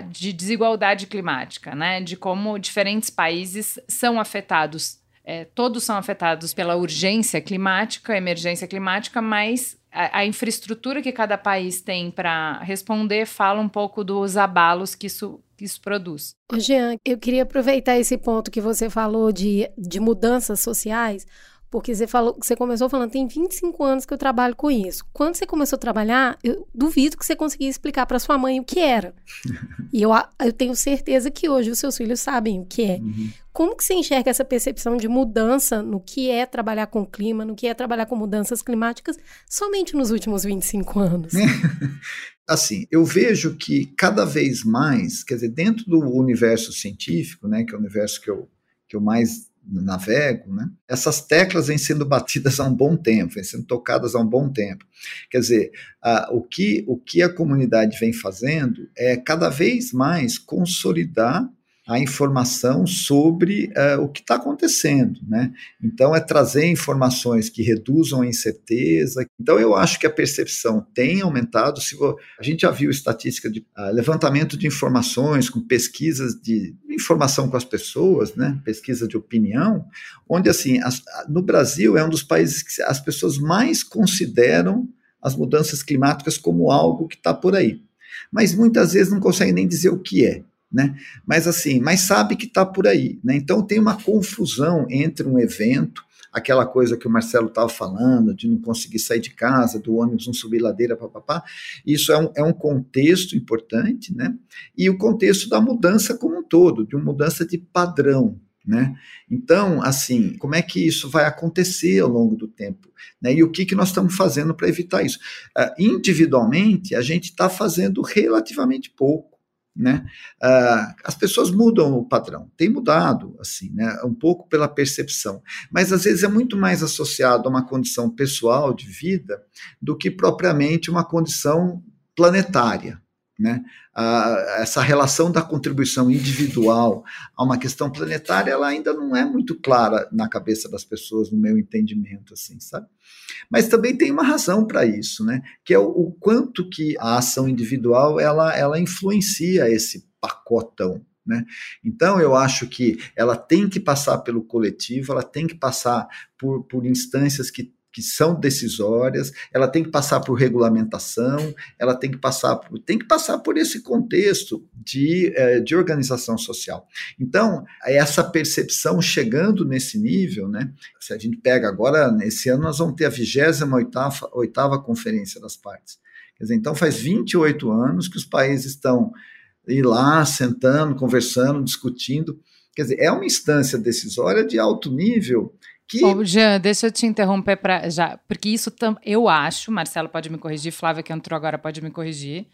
de desigualdade climática, né? De como diferentes países são afetados é, todos são afetados pela urgência climática, emergência climática, mas a, a infraestrutura que cada país tem para responder fala um pouco dos abalos que isso, que isso produz. Jean, eu queria aproveitar esse ponto que você falou de, de mudanças sociais, porque você falou, você começou falando, tem 25 anos que eu trabalho com isso. Quando você começou a trabalhar, eu duvido que você conseguia explicar para sua mãe o que era. e eu, eu tenho certeza que hoje os seus filhos sabem o que é. Uhum. Como que você enxerga essa percepção de mudança no que é trabalhar com clima, no que é trabalhar com mudanças climáticas, somente nos últimos 25 anos? assim, eu vejo que cada vez mais, quer dizer, dentro do universo científico, né, que é o universo que eu, que eu mais navego, né? essas teclas vêm sendo batidas há um bom tempo, vêm sendo tocadas há um bom tempo. Quer dizer, a, o, que, o que a comunidade vem fazendo é cada vez mais consolidar a informação sobre uh, o que está acontecendo, né? Então é trazer informações que reduzam a incerteza. Então eu acho que a percepção tem aumentado. Se a gente já viu estatística de uh, levantamento de informações com pesquisas de informação com as pessoas, né? Pesquisa de opinião, onde assim as, no Brasil é um dos países que as pessoas mais consideram as mudanças climáticas como algo que está por aí, mas muitas vezes não conseguem nem dizer o que é. Né? Mas assim, mas sabe que está por aí, né? Então tem uma confusão entre um evento, aquela coisa que o Marcelo estava falando, de não conseguir sair de casa, do ônibus não subir ladeira, papapá. Isso é um, é um contexto importante, né? E o contexto da mudança como um todo, de uma mudança de padrão, né? Então, assim, como é que isso vai acontecer ao longo do tempo? Né? E o que, que nós estamos fazendo para evitar isso? Uh, individualmente, a gente está fazendo relativamente pouco. Né? Uh, as pessoas mudam o padrão, tem mudado, assim, né? um pouco pela percepção, mas às vezes é muito mais associado a uma condição pessoal de vida do que propriamente uma condição planetária. Né? Essa relação da contribuição individual a uma questão planetária, ela ainda não é muito clara na cabeça das pessoas, no meu entendimento, assim, sabe? Mas também tem uma razão para isso, né? Que é o, o, quanto que a ação individual ela, ela influencia esse pacotão. Né? Então, eu acho que ela tem que passar pelo coletivo, ela tem que passar por, por instâncias que que são decisórias, ela tem que passar por regulamentação, ela tem que passar por, tem que passar por esse contexto de, eh, de organização social. Então, essa percepção chegando nesse nível, né, se a gente pega agora, nesse ano nós vamos ter a 28ª, oitava Conferência das Partes. Quer dizer, então faz 28 anos que os países estão ir lá, sentando, conversando, discutindo. Quer dizer, é uma instância decisória de alto nível que... Jean, deixa eu te interromper para já, porque isso tam, eu acho, Marcelo pode me corrigir, Flávia que entrou agora pode me corrigir.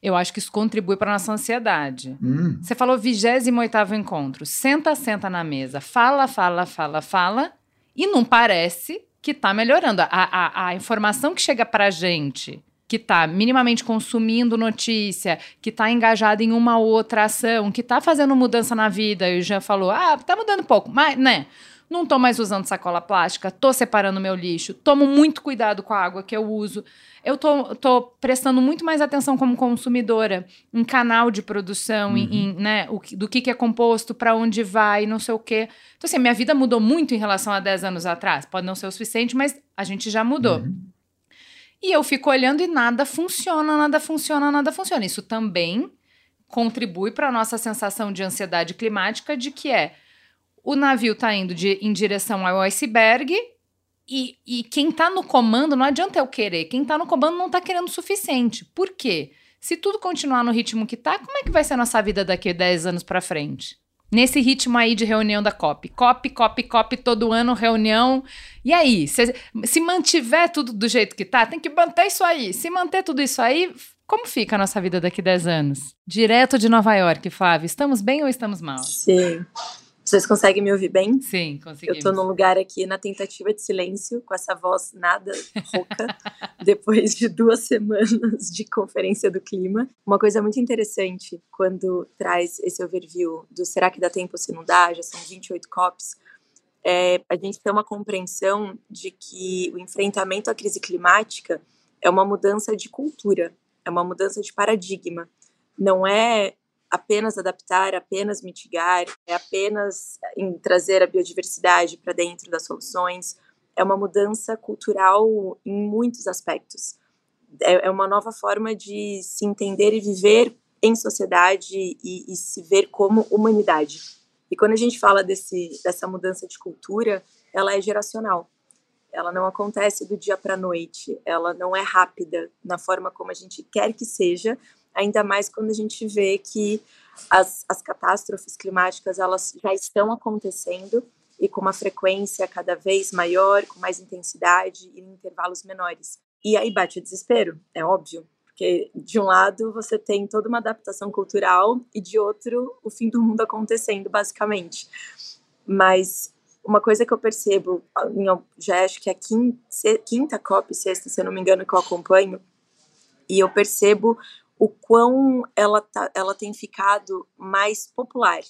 Eu acho que isso contribui para nossa ansiedade. Hum. Você falou 28 encontro. Senta, senta na mesa. Fala, fala, fala, fala. E não parece que está melhorando. A, a, a informação que chega para a gente, que está minimamente consumindo notícia, que está engajado em uma outra ação, que está fazendo mudança na vida, e o Jean falou, ah, está mudando pouco, mas, né? Não tô mais usando sacola plástica, tô separando meu lixo, tomo muito cuidado com a água que eu uso. Eu tô, tô prestando muito mais atenção como consumidora em canal de produção, uhum. em, em, né, o, do que, que é composto, para onde vai, não sei o quê. Então, assim, minha vida mudou muito em relação a 10 anos atrás. Pode não ser o suficiente, mas a gente já mudou. Uhum. E eu fico olhando e nada funciona, nada funciona, nada funciona. Isso também contribui para a nossa sensação de ansiedade climática de que é o navio está indo de, em direção ao iceberg e, e quem está no comando, não adianta eu querer, quem está no comando não está querendo o suficiente. Por quê? Se tudo continuar no ritmo que está, como é que vai ser a nossa vida daqui a 10 anos para frente? Nesse ritmo aí de reunião da COP. COP, COP, COP, todo ano, reunião. E aí? Se, se mantiver tudo do jeito que tá, tem que manter isso aí. Se manter tudo isso aí, como fica a nossa vida daqui a 10 anos? Direto de Nova York, Flávio. Estamos bem ou estamos mal? Sim. Vocês conseguem me ouvir bem? Sim, conseguimos. Eu tô num lugar aqui na tentativa de silêncio, com essa voz nada rouca, depois de duas semanas de conferência do clima. Uma coisa muito interessante quando traz esse overview do será que dá tempo se não dá, já são 28 COPs, é, a gente tem uma compreensão de que o enfrentamento à crise climática é uma mudança de cultura, é uma mudança de paradigma. Não é apenas adaptar, apenas mitigar, é apenas em trazer a biodiversidade para dentro das soluções. É uma mudança cultural em muitos aspectos. É, é uma nova forma de se entender e viver em sociedade e, e se ver como humanidade. E quando a gente fala desse, dessa mudança de cultura, ela é geracional. Ela não acontece do dia para a noite, ela não é rápida na forma como a gente quer que seja, ainda mais quando a gente vê que as, as catástrofes climáticas elas já estão acontecendo e com uma frequência cada vez maior, com mais intensidade e em intervalos menores. E aí bate o desespero, é óbvio, porque de um lado você tem toda uma adaptação cultural e de outro o fim do mundo acontecendo, basicamente. Mas uma coisa que eu percebo, já acho que é a quinta, quinta COP, sexta, se eu não me engano, que eu acompanho, e eu percebo o quão ela, tá, ela tem ficado mais popular,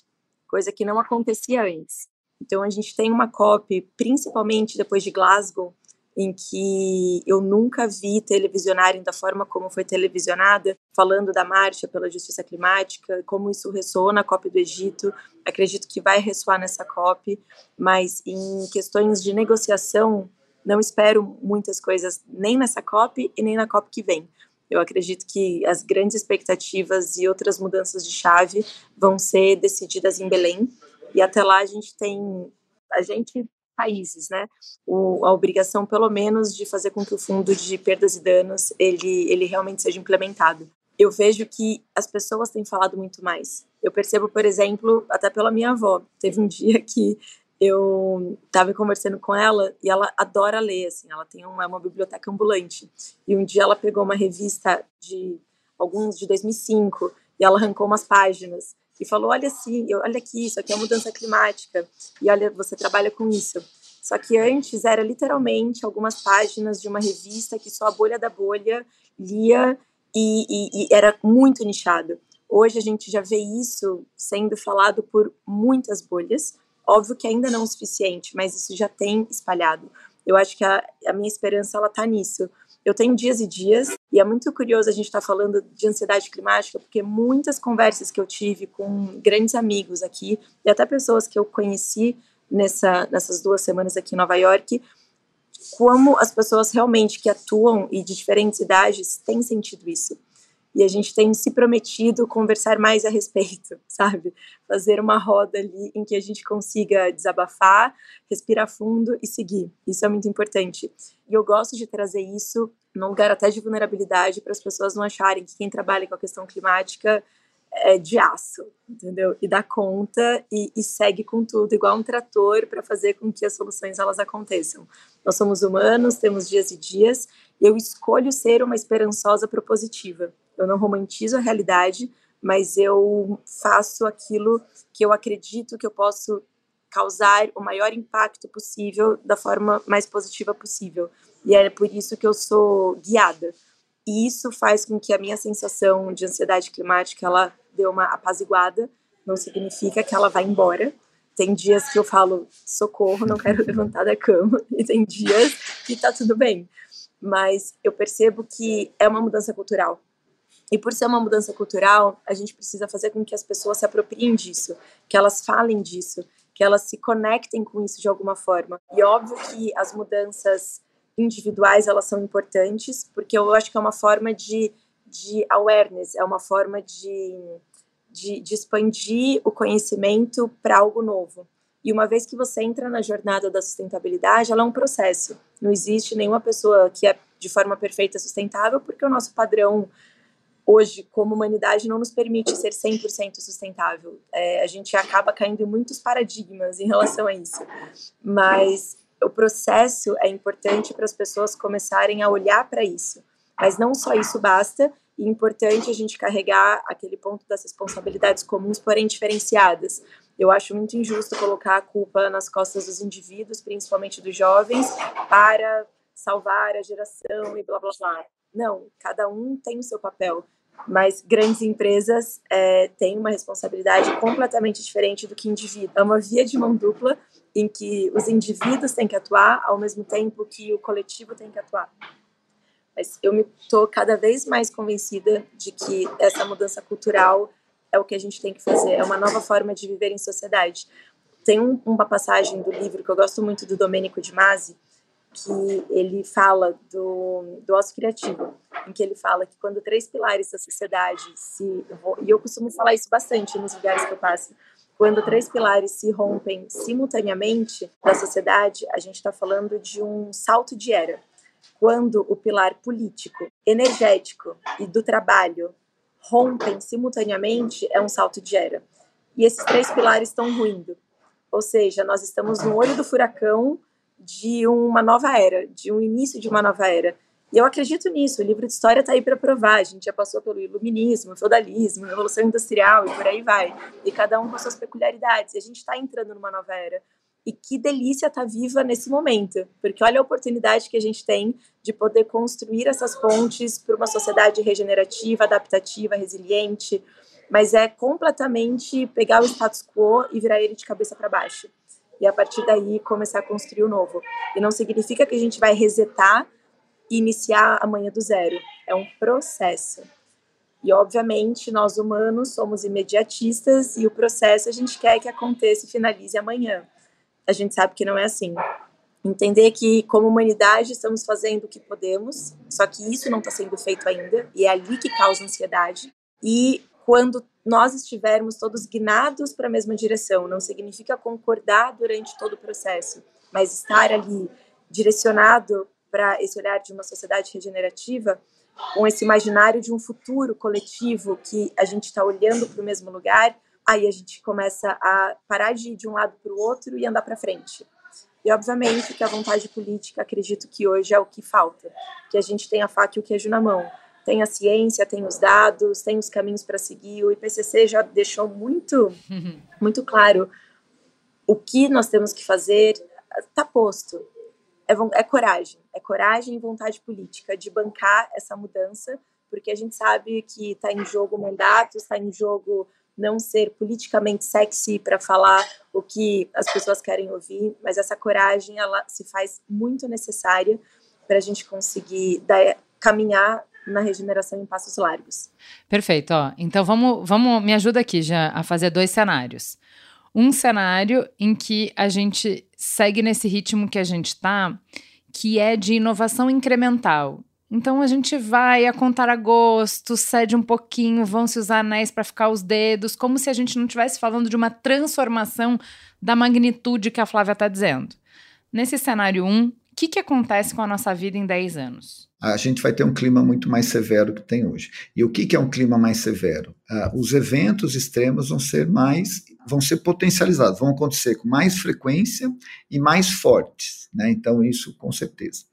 coisa que não acontecia antes. Então a gente tem uma COP, principalmente depois de Glasgow, em que eu nunca vi televisionarem da forma como foi televisionada, falando da marcha pela justiça climática, como isso ressoou na COP do Egito. Acredito que vai ressoar nessa COP, mas em questões de negociação, não espero muitas coisas nem nessa COP e nem na COP que vem Eu acredito que as grandes expectativas e outras mudanças de chave vão ser decididas em Belém. E até lá a gente tem a gente países, né? O, a obrigação, pelo menos, de fazer com que o fundo de perdas e danos ele, ele realmente seja implementado. Eu vejo que as pessoas têm falado muito mais. Eu percebo, por exemplo, até pela minha avó. Teve um dia que eu estava conversando com ela e ela adora ler, assim, ela tem uma, uma biblioteca ambulante. E um dia ela pegou uma revista de alguns de 2005 e ela arrancou umas páginas e falou: olha assim, olha aqui, isso aqui é mudança climática e olha, você trabalha com isso. Só que antes era literalmente algumas páginas de uma revista que só a bolha da bolha lia e, e, e era muito nichado. Hoje a gente já vê isso sendo falado por muitas bolhas. Óbvio que ainda não é o suficiente, mas isso já tem espalhado. Eu acho que a, a minha esperança ela tá nisso, eu tenho dias e dias, e é muito curioso a gente estar tá falando de ansiedade climática, porque muitas conversas que eu tive com grandes amigos aqui, e até pessoas que eu conheci nessa, nessas duas semanas aqui em Nova York, como as pessoas realmente que atuam e de diferentes idades têm sentido isso e a gente tem se prometido conversar mais a respeito, sabe? Fazer uma roda ali em que a gente consiga desabafar, respirar fundo e seguir. Isso é muito importante. E eu gosto de trazer isso num lugar até de vulnerabilidade para as pessoas não acharem que quem trabalha com a questão climática é de aço, entendeu? E dá conta e, e segue com tudo, igual um trator, para fazer com que as soluções elas aconteçam. Nós somos humanos, temos dias e dias, e eu escolho ser uma esperançosa propositiva eu não romantizo a realidade, mas eu faço aquilo que eu acredito que eu posso causar o maior impacto possível da forma mais positiva possível. E é por isso que eu sou guiada. E isso faz com que a minha sensação de ansiedade climática ela dê uma apaziguada, não significa que ela vai embora. Tem dias que eu falo socorro, não quero levantar da cama, e tem dias que tá tudo bem. Mas eu percebo que é uma mudança cultural e por ser uma mudança cultural, a gente precisa fazer com que as pessoas se apropriem disso, que elas falem disso, que elas se conectem com isso de alguma forma. E óbvio que as mudanças individuais elas são importantes, porque eu acho que é uma forma de, de awareness, é uma forma de, de, de expandir o conhecimento para algo novo. E uma vez que você entra na jornada da sustentabilidade, ela é um processo. Não existe nenhuma pessoa que é de forma perfeita sustentável, porque o nosso padrão hoje, como humanidade, não nos permite ser 100% sustentável. É, a gente acaba caindo em muitos paradigmas em relação a isso. Mas o processo é importante para as pessoas começarem a olhar para isso. Mas não só isso basta, e é importante a gente carregar aquele ponto das responsabilidades comuns, porém diferenciadas. Eu acho muito injusto colocar a culpa nas costas dos indivíduos, principalmente dos jovens, para salvar a geração e blá blá blá. Não, cada um tem o seu papel mas grandes empresas é, têm uma responsabilidade completamente diferente do que indivíduo. É uma via de mão dupla em que os indivíduos têm que atuar ao mesmo tempo que o coletivo tem que atuar. Mas eu estou cada vez mais convencida de que essa mudança cultural é o que a gente tem que fazer, é uma nova forma de viver em sociedade. Tem um, uma passagem do livro que eu gosto muito do Domênico de Masi, que ele fala do, do ócio criativo, em que ele fala que quando três pilares da sociedade se. E eu costumo falar isso bastante nos lugares que eu passo. Quando três pilares se rompem simultaneamente da sociedade, a gente está falando de um salto de era. Quando o pilar político, energético e do trabalho rompem simultaneamente, é um salto de era. E esses três pilares estão ruindo. Ou seja, nós estamos no olho do furacão de uma nova era, de um início de uma nova era. E eu acredito nisso, o livro de história está aí para provar. A gente já passou pelo iluminismo, feudalismo, revolução industrial e por aí vai. E cada um com suas peculiaridades. E a gente está entrando numa nova era. E que delícia estar tá viva nesse momento, porque olha a oportunidade que a gente tem de poder construir essas pontes para uma sociedade regenerativa, adaptativa, resiliente, mas é completamente pegar o status quo e virar ele de cabeça para baixo e a partir daí começar a construir o novo. E não significa que a gente vai resetar e iniciar amanhã do zero. É um processo. E obviamente nós humanos somos imediatistas e o processo a gente quer que aconteça e finalize amanhã. A gente sabe que não é assim. Entender que, como humanidade, estamos fazendo o que podemos, só que isso não está sendo feito ainda, e é ali que causa ansiedade. E quando nós estivermos todos guinados para a mesma direção, não significa concordar durante todo o processo, mas estar ali direcionado para esse olhar de uma sociedade regenerativa, com esse imaginário de um futuro coletivo que a gente está olhando para o mesmo lugar, aí a gente começa a parar de ir de um lado para o outro e andar para frente. E, obviamente, que a vontade política, acredito que hoje é o que falta. Que a gente tem a faca e o queijo na mão. Tem a ciência, tem os dados, tem os caminhos para seguir. O IPCC já deixou muito, muito claro o que nós temos que fazer. Está posto. É, é coragem. É coragem e vontade política de bancar essa mudança, porque a gente sabe que está em jogo mandatos, está em jogo não ser politicamente sexy para falar o que as pessoas querem ouvir, mas essa coragem ela se faz muito necessária para a gente conseguir dar, caminhar na regeneração em passos largos. Perfeito, ó. Então vamos, vamos, me ajuda aqui já a fazer dois cenários. Um cenário em que a gente segue nesse ritmo que a gente está, que é de inovação incremental. Então a gente vai a contar a gosto, cede um pouquinho, vão se usar anéis para ficar os dedos, como se a gente não estivesse falando de uma transformação da magnitude que a Flávia está dizendo. Nesse cenário 1, um, o que, que acontece com a nossa vida em 10 anos? A gente vai ter um clima muito mais severo que tem hoje. E o que, que é um clima mais severo? Uh, os eventos extremos vão ser mais vão ser potencializados, vão acontecer com mais frequência e mais fortes, né? Então isso com certeza,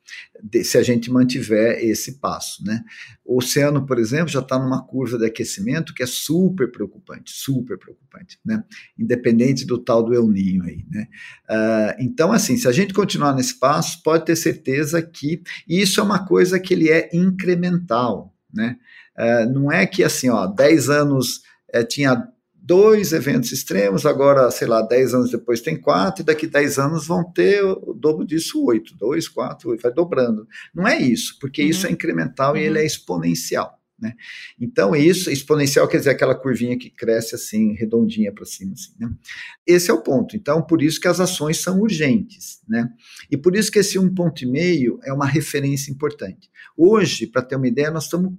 se a gente mantiver esse passo, né? O oceano, por exemplo, já está numa curva de aquecimento que é super preocupante, super preocupante, né? Independente do tal do El Ninho aí, né? Uh, então assim, se a gente continuar nesse passo, pode ter certeza que isso é uma coisa que ele é incremental, né? Uh, não é que assim, ó, 10 anos é, tinha dois eventos extremos, agora, sei lá, 10 anos depois tem quatro, e daqui 10 anos vão ter o dobro disso, oito, dois, quatro, vai dobrando. Não é isso, porque uhum. isso é incremental uhum. e ele é exponencial. Né? Então, isso, exponencial quer dizer aquela curvinha que cresce assim, redondinha para cima. Assim, né? Esse é o ponto. Então, por isso que as ações são urgentes. Né? E por isso que esse 1,5 é uma referência importante. Hoje, para ter uma ideia, nós estamos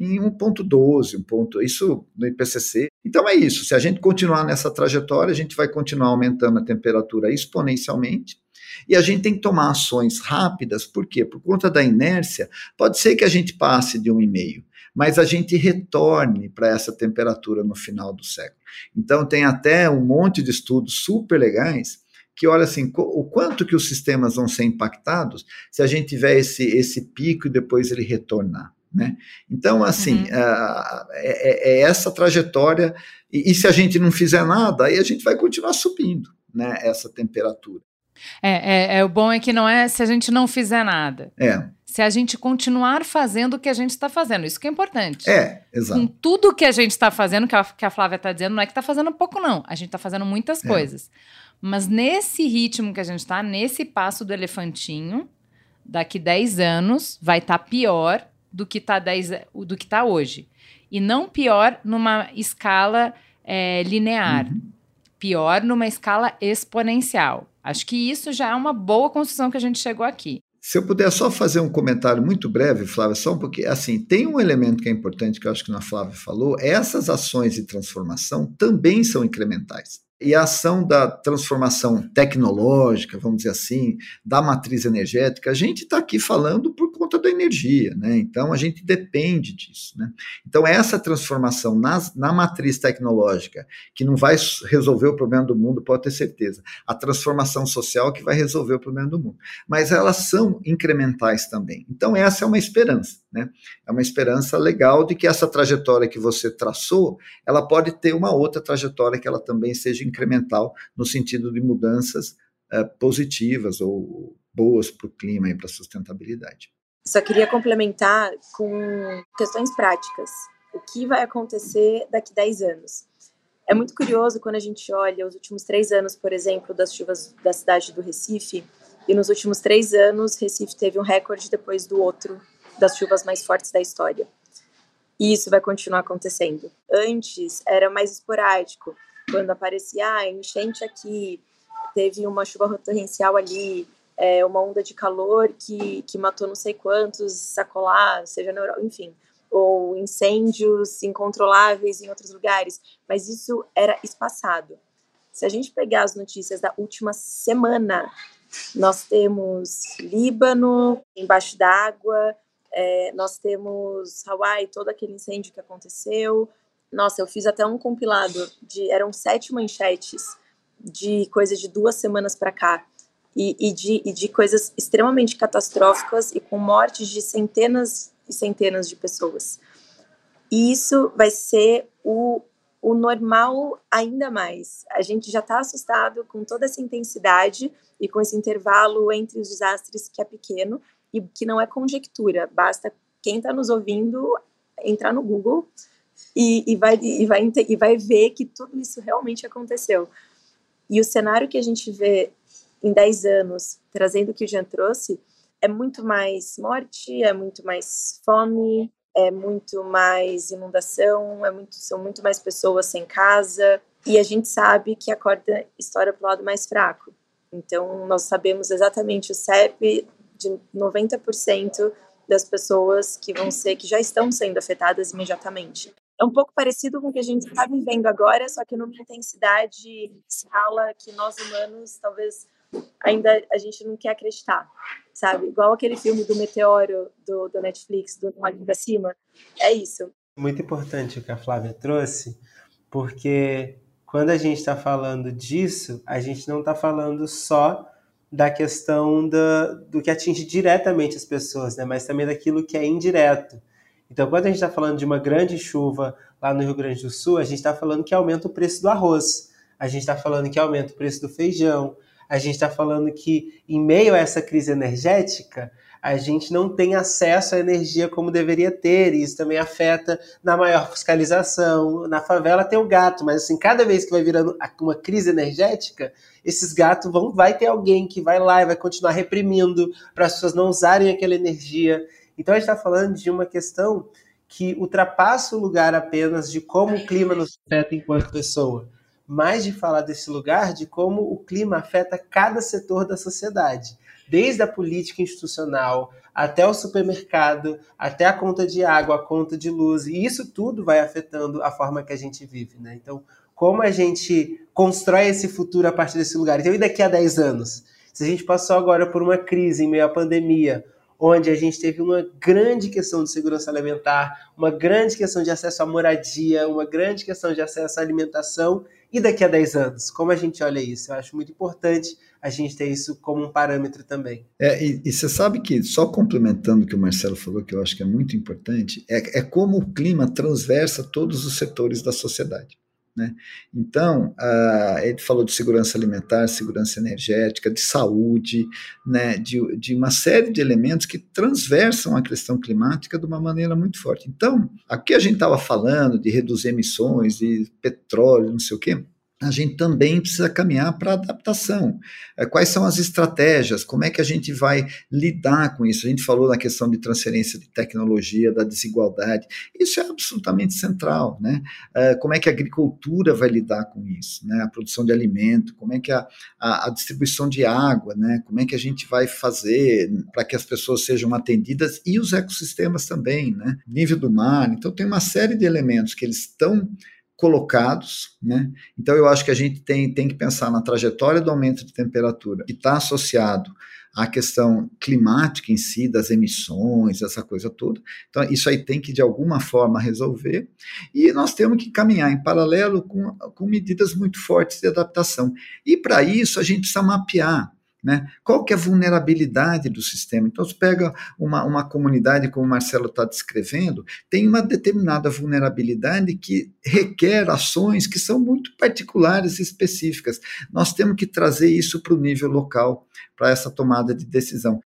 em 1.12, um ponto, isso no IPCC. Então é isso, se a gente continuar nessa trajetória, a gente vai continuar aumentando a temperatura exponencialmente, e a gente tem que tomar ações rápidas, por quê? Por conta da inércia, pode ser que a gente passe de 1,5, mas a gente retorne para essa temperatura no final do século. Então tem até um monte de estudos super legais que olha assim, o quanto que os sistemas vão ser impactados se a gente tiver esse, esse pico e depois ele retornar. Né? Então, assim, uhum. uh, é, é, essa trajetória, e, e, se a gente não fizer nada, aí a gente vai continuar subindo né, essa temperatura. É, é, é, o bom é que não é se a gente não fizer nada. É. Se a gente continuar fazendo o que a gente está fazendo. Isso que é importante. É, exato. Com tudo que a gente está fazendo, que a, que a Flávia está dizendo, não é que está fazendo pouco, não. A gente está fazendo muitas é. coisas. Mas nesse ritmo que a gente está, nesse passo do elefantinho, daqui 10 anos vai estar tá pior do que está do que tá hoje. E não pior numa escala é, linear. Uhum. Pior numa escala exponencial. Acho que isso já é uma boa construção que a gente chegou aqui. Se eu puder só fazer um comentário muito breve, Flávia, só porque assim tem um elemento que é importante que eu acho que a Flávia falou: essas ações de transformação também são incrementais. E a ação da transformação tecnológica, vamos dizer assim, da matriz energética, a gente está aqui falando por conta da energia, né? Então a gente depende disso, né? Então essa transformação nas, na matriz tecnológica, que não vai resolver o problema do mundo, pode ter certeza. A transformação social que vai resolver o problema do mundo. Mas elas são incrementais também. Então essa é uma esperança, né? É uma esperança legal de que essa trajetória que você traçou, ela pode ter uma outra trajetória que ela também seja incremental no sentido de mudanças uh, positivas ou boas para o clima e para a sustentabilidade. Só queria complementar com questões práticas. O que vai acontecer daqui a 10 anos? É muito curioso quando a gente olha os últimos três anos, por exemplo, das chuvas da cidade do Recife, e nos últimos três anos, Recife teve um recorde depois do outro das chuvas mais fortes da história. E isso vai continuar acontecendo. Antes era mais esporádico, quando aparecia ah, enchente aqui, teve uma chuva torrencial ali, é, uma onda de calor que, que matou não sei quantos sacolá, seja na Europa, enfim, ou incêndios incontroláveis em outros lugares, mas isso era espaçado. Se a gente pegar as notícias da última semana, nós temos Líbano embaixo d'água, é, nós temos Hawaii, todo aquele incêndio que aconteceu. Nossa, eu fiz até um compilado de eram sete manchetes de coisas de duas semanas para cá e, e, de, e de coisas extremamente catastróficas e com mortes de centenas e centenas de pessoas. E isso vai ser o, o normal ainda mais. A gente já está assustado com toda essa intensidade e com esse intervalo entre os desastres que é pequeno e que não é conjectura. Basta quem está nos ouvindo entrar no Google e, e, vai, e, vai, e vai ver que tudo isso realmente aconteceu. E o cenário que a gente vê em 10 anos, trazendo o que o Jean trouxe, é muito mais morte, é muito mais fome, é muito mais inundação, é muito, são muito mais pessoas sem casa, e a gente sabe que a corda estoura para o lado mais fraco. Então, nós sabemos exatamente o CEP de 90% das pessoas que vão ser, que já estão sendo afetadas imediatamente. É um pouco parecido com o que a gente está vivendo agora, só que numa intensidade, escala que nós humanos talvez ainda a gente não quer acreditar, sabe? Igual aquele filme do meteoro do, do Netflix, do Olho para Cima. É isso. Muito importante o que a Flávia trouxe, porque quando a gente está falando disso, a gente não está falando só da questão da, do que atinge diretamente as pessoas, né? mas também daquilo que é indireto. Então, quando a gente está falando de uma grande chuva lá no Rio Grande do Sul, a gente está falando que aumenta o preço do arroz, a gente está falando que aumenta o preço do feijão, a gente está falando que, em meio a essa crise energética, a gente não tem acesso à energia como deveria ter, e isso também afeta na maior fiscalização. Na favela tem o gato, mas assim, cada vez que vai virando uma crise energética, esses gatos vão vai ter alguém que vai lá e vai continuar reprimindo para as pessoas não usarem aquela energia. Então a gente está falando de uma questão que ultrapassa o lugar apenas de como o clima nos afeta enquanto pessoa, mas de falar desse lugar de como o clima afeta cada setor da sociedade desde a política institucional até o supermercado, até a conta de água, a conta de luz, e isso tudo vai afetando a forma que a gente vive, né? Então, como a gente constrói esse futuro a partir desse lugar? Então, e daqui a 10 anos? Se a gente passou agora por uma crise em meio à pandemia, onde a gente teve uma grande questão de segurança alimentar, uma grande questão de acesso à moradia, uma grande questão de acesso à alimentação, e daqui a 10 anos? Como a gente olha isso? Eu acho muito importante a gente ter isso como um parâmetro também. É, e, e, você sabe que, só complementando o que o Marcelo falou, que eu acho que é muito importante, é, é como o clima transversa todos os setores da sociedade. Né? Então, uh, ele falou de segurança alimentar, segurança energética, de saúde, né? de, de uma série de elementos que transversam a questão climática de uma maneira muito forte. Então, aqui a gente estava falando de reduzir emissões, de petróleo, não sei o quê a gente também precisa caminhar para adaptação. É, quais são as estratégias? Como é que a gente vai lidar com isso? A gente falou na questão de transferência de tecnologia, da desigualdade. Isso é absolutamente central, né? É, como é que a agricultura vai lidar com isso? Né? A produção de alimento, como é que a, a, a distribuição de água, né? Como é que a gente vai fazer para que as pessoas sejam atendidas e os ecossistemas também, né? Nível do mar. Então tem uma série de elementos que eles estão colocados, né? Então eu acho que a gente tem, tem que pensar na trajetória do aumento de temperatura que está associado à questão climática em si, das emissões, essa coisa toda. Então isso aí tem que de alguma forma resolver e nós temos que caminhar em paralelo com, com medidas muito fortes de adaptação. E para isso a gente precisa mapear né? Qual que é a vulnerabilidade do sistema? Então, você pega uma, uma comunidade, como o Marcelo está descrevendo, tem uma determinada vulnerabilidade que requer ações que são muito particulares e específicas. Nós temos que trazer isso para o nível local, para essa tomada de decisão.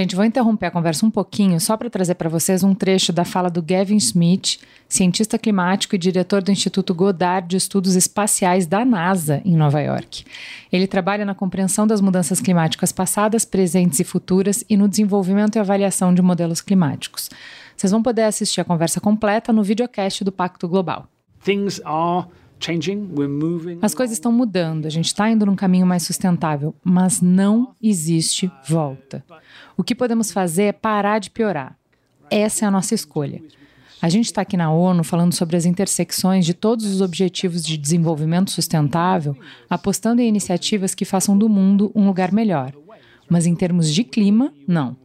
Gente, vou interromper a conversa um pouquinho só para trazer para vocês um trecho da fala do Gavin Smith, cientista climático e diretor do Instituto Goddard de Estudos Espaciais da NASA, em Nova York. Ele trabalha na compreensão das mudanças climáticas passadas, presentes e futuras e no desenvolvimento e avaliação de modelos climáticos. Vocês vão poder assistir a conversa completa no videocast do Pacto Global. Things are As coisas estão mudando, a gente está indo num caminho mais sustentável, mas não existe volta. O que podemos fazer é parar de piorar. Essa é a nossa escolha. A gente está aqui na ONU falando sobre as intersecções de todos os objetivos de desenvolvimento sustentável, apostando em iniciativas que façam do mundo um lugar melhor. Mas em termos de clima, não.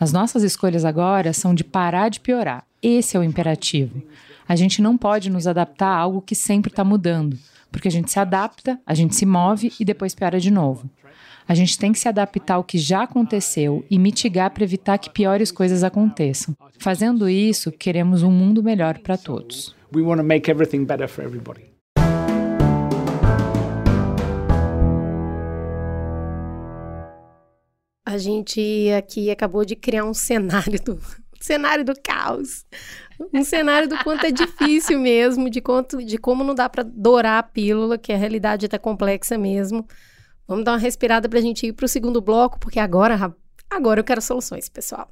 As nossas escolhas agora são de parar de piorar. Esse é o imperativo. A gente não pode nos adaptar a algo que sempre está mudando, porque a gente se adapta, a gente se move e depois piora de novo. A gente tem que se adaptar ao que já aconteceu e mitigar para evitar que piores coisas aconteçam. Fazendo isso, queremos um mundo melhor para todos. We want to make everything better for everybody. A gente aqui acabou de criar um cenário do cenário do caos. Um cenário do quanto é difícil mesmo, de, quanto, de como não dá para dourar a pílula, que a realidade está complexa mesmo. Vamos dar uma respirada para a gente ir para o segundo bloco, porque agora, agora eu quero soluções, pessoal.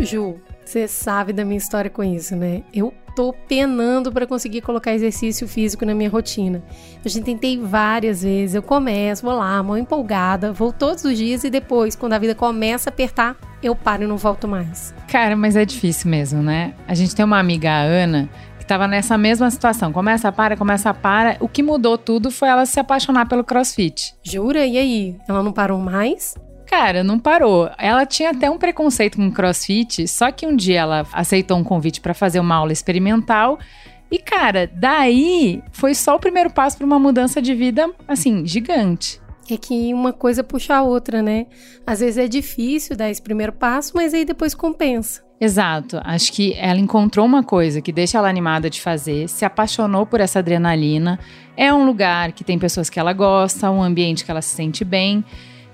Ju, você sabe da minha história com isso, né? Eu tô penando para conseguir colocar exercício físico na minha rotina. Eu já tentei várias vezes, eu começo, vou lá, mão empolgada, vou todos os dias e depois, quando a vida começa a apertar, eu paro e não volto mais. Cara, mas é difícil mesmo, né? A gente tem uma amiga, a Ana, que tava nessa mesma situação. Começa, para, começa, para. O que mudou tudo foi ela se apaixonar pelo crossfit. Jura? E aí? Ela não parou mais? Cara, não parou. Ela tinha até um preconceito com crossfit, só que um dia ela aceitou um convite para fazer uma aula experimental. E, cara, daí foi só o primeiro passo para uma mudança de vida, assim, gigante. É que uma coisa puxa a outra, né? Às vezes é difícil dar esse primeiro passo, mas aí depois compensa. Exato. Acho que ela encontrou uma coisa que deixa ela animada de fazer, se apaixonou por essa adrenalina. É um lugar que tem pessoas que ela gosta, um ambiente que ela se sente bem.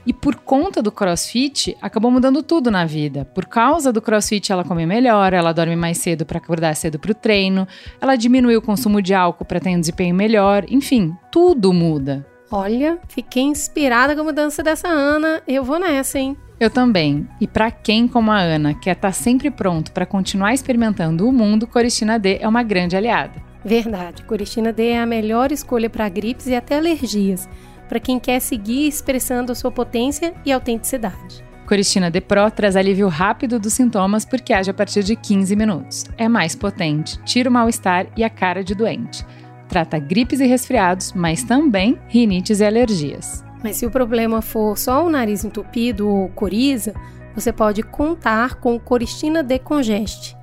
E por conta do crossfit, acabou mudando tudo na vida. Por causa do crossfit, ela come melhor, ela dorme mais cedo para acordar cedo para o treino, ela diminui o consumo de álcool para ter um desempenho melhor, enfim, tudo muda. Olha, fiquei inspirada com a mudança dessa Ana. Eu vou nessa, hein? Eu também. E para quem, como a Ana, quer estar tá sempre pronto para continuar experimentando o mundo, Coristina D é uma grande aliada. Verdade, Coristina D é a melhor escolha para gripes e até alergias para quem quer seguir expressando a sua potência e autenticidade. Coristina D Pro traz alívio rápido dos sintomas porque age a partir de 15 minutos. É mais potente, tira o mal-estar e a cara de doente. Trata gripes e resfriados, mas também rinites e alergias. Mas se o problema for só o nariz entupido ou coriza, você pode contar com Coristina Decongeste.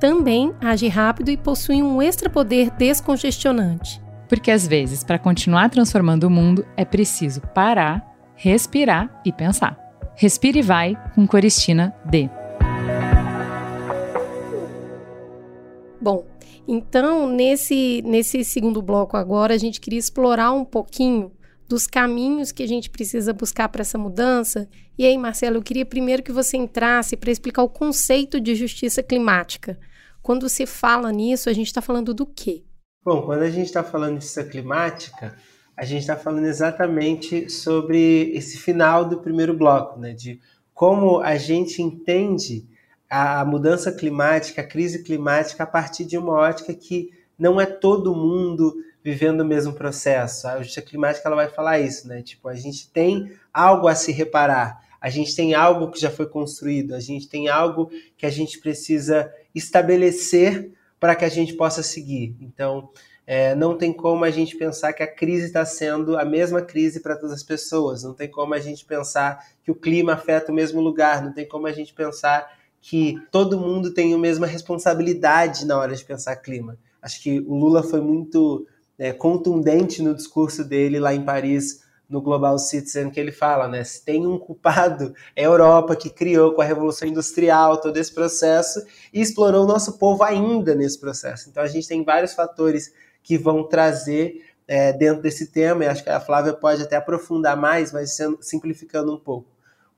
Também age rápido e possui um extra poder descongestionante. Porque às vezes, para continuar transformando o mundo, é preciso parar, respirar e pensar. Respire e vai com Coristina D. Bom, então nesse, nesse segundo bloco agora, a gente queria explorar um pouquinho dos caminhos que a gente precisa buscar para essa mudança. E aí, Marcelo, eu queria primeiro que você entrasse para explicar o conceito de justiça climática. Quando se fala nisso, a gente está falando do quê? Bom, quando a gente está falando de justiça climática, a gente está falando exatamente sobre esse final do primeiro bloco, né? De como a gente entende a mudança climática, a crise climática a partir de uma ótica que não é todo mundo vivendo o mesmo processo. A justiça climática ela vai falar isso, né? Tipo, a gente tem algo a se reparar, a gente tem algo que já foi construído, a gente tem algo que a gente precisa estabelecer para que a gente possa seguir. Então, é, não tem como a gente pensar que a crise está sendo a mesma crise para todas as pessoas, não tem como a gente pensar que o clima afeta o mesmo lugar, não tem como a gente pensar que todo mundo tem a mesma responsabilidade na hora de pensar clima. Acho que o Lula foi muito é, contundente no discurso dele lá em Paris no Global Citizen que ele fala, né? Se tem um culpado, é a Europa que criou com a Revolução Industrial todo esse processo e explorou o nosso povo ainda nesse processo. Então a gente tem vários fatores que vão trazer é, dentro desse tema, e acho que a Flávia pode até aprofundar mais, mas sendo, simplificando um pouco.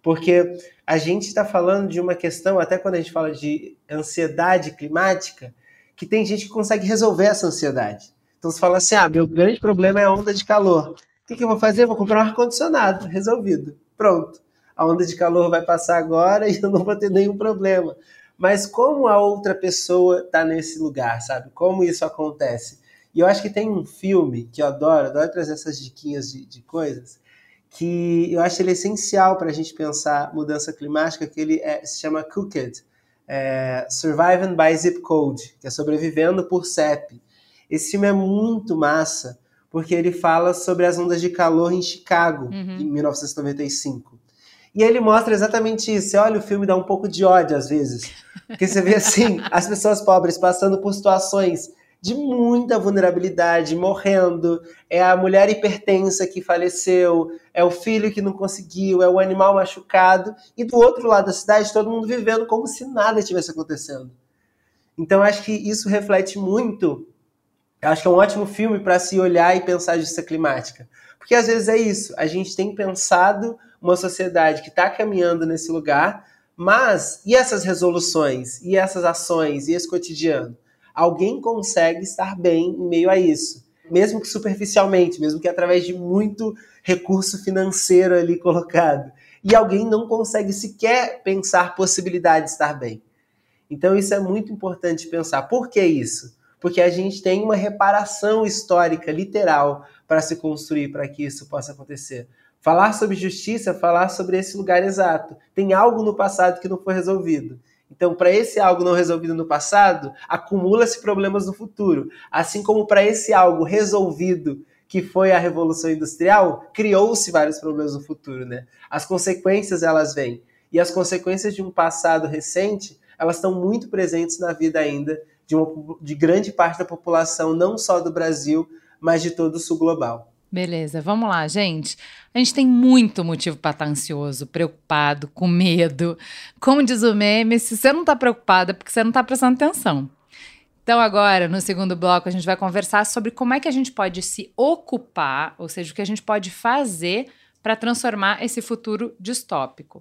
Porque a gente está falando de uma questão, até quando a gente fala de ansiedade climática, que tem gente que consegue resolver essa ansiedade. Então você fala assim: ah, meu grande problema é a onda de calor. O que, que eu vou fazer? Vou comprar um ar-condicionado, resolvido. Pronto. a onda de calor vai passar agora e eu não vou ter nenhum problema. Mas como a outra pessoa está nesse lugar, sabe? Como isso acontece? E eu acho que tem um filme que eu adoro, adoro trazer essas diquinhas de, de coisas, que eu acho ele essencial para a gente pensar mudança climática, que ele é, se chama Cooked, é, Surviving by Zip Code, que é sobrevivendo por CEP. Esse filme é muito massa, porque ele fala sobre as ondas de calor em Chicago, uhum. em 1995. E ele mostra exatamente isso. Você olha o filme dá um pouco de ódio às vezes. Porque você vê assim, as pessoas pobres passando por situações de muita vulnerabilidade, morrendo, é a mulher hipertensa que faleceu, é o filho que não conseguiu, é o animal machucado, e do outro lado da cidade todo mundo vivendo como se nada estivesse acontecendo. Então acho que isso reflete muito, acho que é um ótimo filme para se olhar e pensar justiça climática. Porque às vezes é isso, a gente tem pensado uma sociedade que está caminhando nesse lugar, mas e essas resoluções, e essas ações, e esse cotidiano? alguém consegue estar bem em meio a isso. Mesmo que superficialmente, mesmo que através de muito recurso financeiro ali colocado. E alguém não consegue sequer pensar possibilidade de estar bem. Então isso é muito importante pensar. Por que isso? Porque a gente tem uma reparação histórica, literal, para se construir para que isso possa acontecer. Falar sobre justiça, falar sobre esse lugar exato. Tem algo no passado que não foi resolvido. Então, para esse algo não resolvido no passado, acumula-se problemas no futuro. Assim como para esse algo resolvido, que foi a Revolução Industrial, criou-se vários problemas no futuro, né? As consequências, elas vêm. E as consequências de um passado recente, elas estão muito presentes na vida ainda de, uma, de grande parte da população, não só do Brasil, mas de todo o sul global. Beleza, vamos lá, gente. A gente tem muito motivo para estar tá ansioso, preocupado, com medo. Como diz o meme, se você não está preocupado é porque você não está prestando atenção. Então, agora, no segundo bloco, a gente vai conversar sobre como é que a gente pode se ocupar, ou seja, o que a gente pode fazer para transformar esse futuro distópico.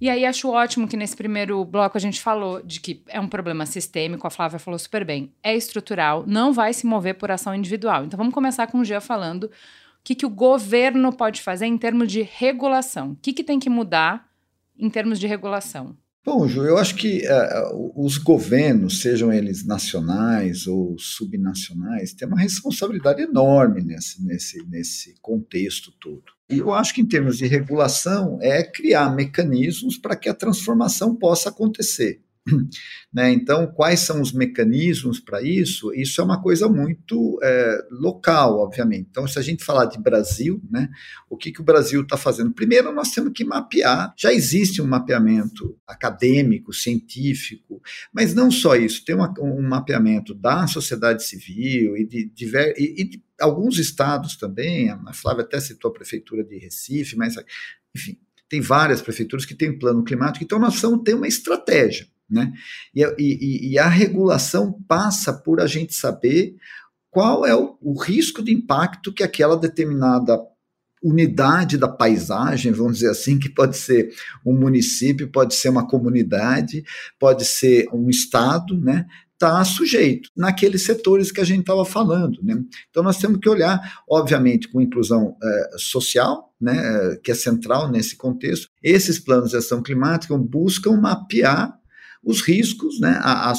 E aí acho ótimo que nesse primeiro bloco a gente falou de que é um problema sistêmico, a Flávia falou super bem, é estrutural, não vai se mover por ação individual. Então vamos começar com o Gia falando o que, que o governo pode fazer em termos de regulação. O que, que tem que mudar em termos de regulação? Bom, Ju, eu acho que uh, os governos, sejam eles nacionais ou subnacionais, têm uma responsabilidade enorme nesse, nesse, nesse contexto todo. E eu acho que, em termos de regulação, é criar mecanismos para que a transformação possa acontecer. Né? Então, quais são os mecanismos para isso? Isso é uma coisa muito é, local, obviamente. Então, se a gente falar de Brasil, né, o que, que o Brasil está fazendo? Primeiro, nós temos que mapear. Já existe um mapeamento acadêmico, científico, mas não só isso, tem uma, um mapeamento da sociedade civil e de, de, e, de alguns estados também. A Flávia até citou a prefeitura de Recife, mas, enfim, tem várias prefeituras que têm plano climático, então nós ter uma estratégia. Né? E, e, e a regulação passa por a gente saber qual é o, o risco de impacto que aquela determinada unidade da paisagem, vamos dizer assim, que pode ser um município, pode ser uma comunidade, pode ser um estado, né? Está sujeito naqueles setores que a gente estava falando. Né? Então, nós temos que olhar, obviamente, com inclusão é, social, né, é, que é central nesse contexto. Esses planos de ação climática buscam mapear os riscos, né, a,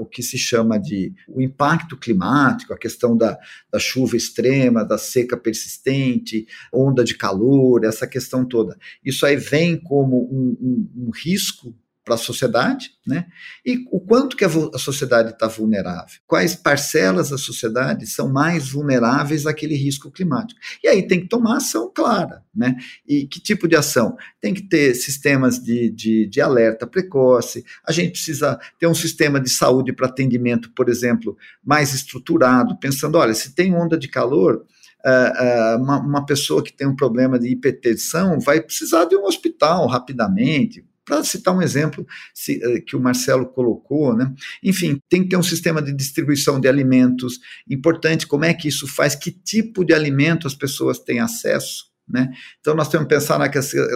o que se chama de o impacto climático, a questão da, da chuva extrema, da seca persistente, onda de calor, essa questão toda. Isso aí vem como um, um, um risco para a sociedade, né? E o quanto que a, a sociedade está vulnerável? Quais parcelas da sociedade são mais vulneráveis àquele risco climático? E aí tem que tomar ação clara, né? E que tipo de ação? Tem que ter sistemas de, de, de alerta precoce, a gente precisa ter um sistema de saúde para atendimento, por exemplo, mais estruturado, pensando, olha, se tem onda de calor, uh, uma, uma, pessoa que tem um problema de hipertensão vai precisar de um hospital rapidamente, para citar um exemplo se, eh, que o Marcelo colocou, né? Enfim, tem que ter um sistema de distribuição de alimentos importante. Como é que isso faz? Que tipo de alimento as pessoas têm acesso? Né? Então, nós temos que pensar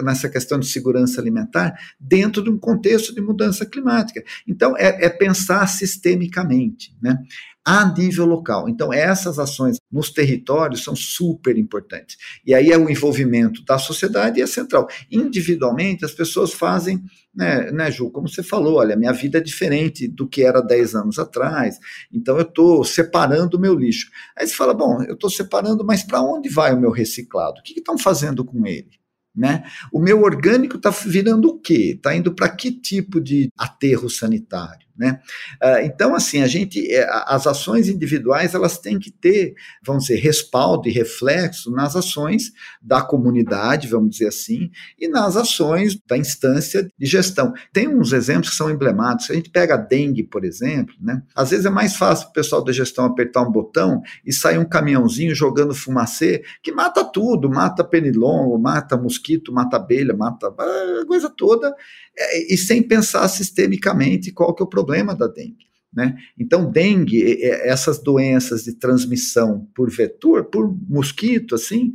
nessa questão de segurança alimentar dentro de um contexto de mudança climática. Então, é, é pensar sistemicamente. Né? A nível local. Então, essas ações nos territórios são super importantes. E aí é o envolvimento da sociedade e é central. Individualmente, as pessoas fazem, né, né Ju, como você falou, olha, minha vida é diferente do que era 10 anos atrás, então eu estou separando o meu lixo. Aí você fala, bom, eu estou separando, mas para onde vai o meu reciclado? O que estão fazendo com ele? Né? O meu orgânico está virando o quê? Está indo para que tipo de aterro sanitário? Né? Ah, então, assim, a gente, é, as ações individuais elas têm que ter, vamos dizer, respaldo e reflexo nas ações da comunidade, vamos dizer assim, e nas ações da instância de gestão. Tem uns exemplos que são emblemáticos. A gente pega a dengue, por exemplo, né? Às vezes é mais fácil o pessoal da gestão apertar um botão e sair um caminhãozinho jogando fumacê que mata tudo, mata pernilongo, mata mosquito, mata abelha, mata a coisa toda, é, e sem pensar sistemicamente qual que é o problema da dengue. Né? Então, dengue, essas doenças de transmissão por vetor, por mosquito, assim,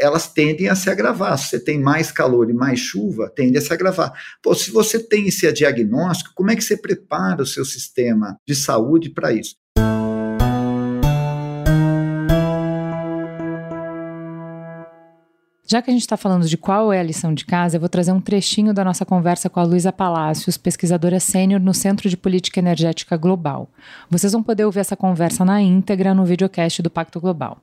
elas tendem a se agravar. Se você tem mais calor e mais chuva, tende a se agravar. Pô, se você tem esse diagnóstico, como é que você prepara o seu sistema de saúde para isso? Já que a gente está falando de qual é a lição de casa, eu vou trazer um trechinho da nossa conversa com a Luísa Palácios, pesquisadora sênior no Centro de Política Energética Global. Vocês vão poder ouvir essa conversa na íntegra no videocast do Pacto Global.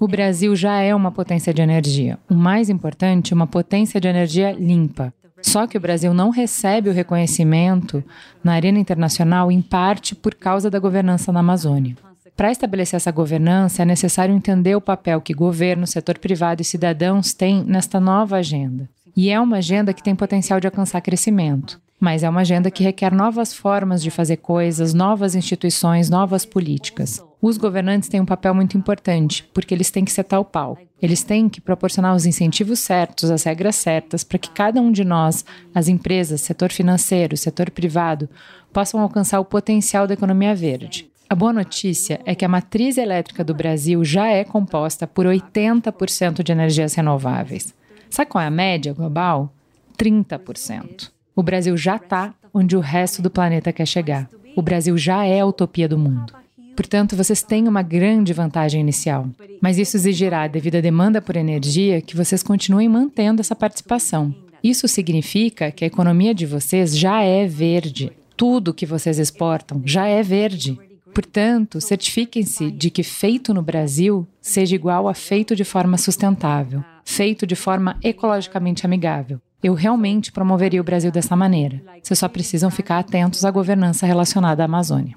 O Brasil já é uma potência de energia. O mais importante, uma potência de energia limpa. Só que o Brasil não recebe o reconhecimento na arena internacional, em parte por causa da governança na Amazônia. Para estabelecer essa governança, é necessário entender o papel que governo, setor privado e cidadãos têm nesta nova agenda. E é uma agenda que tem potencial de alcançar crescimento, mas é uma agenda que requer novas formas de fazer coisas, novas instituições, novas políticas. Os governantes têm um papel muito importante, porque eles têm que setar o pau. Eles têm que proporcionar os incentivos certos, as regras certas, para que cada um de nós, as empresas, setor financeiro, setor privado, possam alcançar o potencial da economia verde. A boa notícia é que a matriz elétrica do Brasil já é composta por 80% de energias renováveis. Sabe qual é a média global? 30%. O Brasil já está onde o resto do planeta quer chegar. O Brasil já é a utopia do mundo. Portanto, vocês têm uma grande vantagem inicial. Mas isso exigirá, devido à demanda por energia, que vocês continuem mantendo essa participação. Isso significa que a economia de vocês já é verde. Tudo que vocês exportam já é verde. Portanto, certifiquem-se de que feito no Brasil seja igual a feito de forma sustentável, feito de forma ecologicamente amigável. Eu realmente promoveria o Brasil dessa maneira. Vocês só precisam ficar atentos à governança relacionada à Amazônia.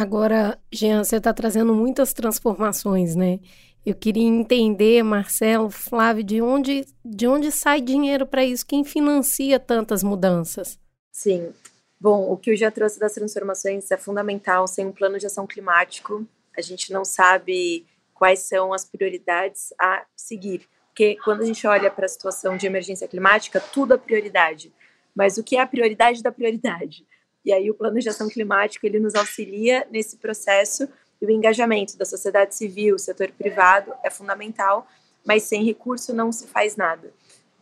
Agora, Jean, você está trazendo muitas transformações, né? Eu queria entender, Marcelo, Flávio, de onde, de onde sai dinheiro para isso? Quem financia tantas mudanças? Sim. Bom, o que eu já trouxe das transformações é fundamental. Sem um plano de ação climático, a gente não sabe quais são as prioridades a seguir. Porque quando a gente olha para a situação de emergência climática, tudo é prioridade. Mas o que é a prioridade da prioridade? E aí o plano de ação climático ele nos auxilia nesse processo e o engajamento da sociedade civil, setor privado é fundamental, mas sem recurso não se faz nada.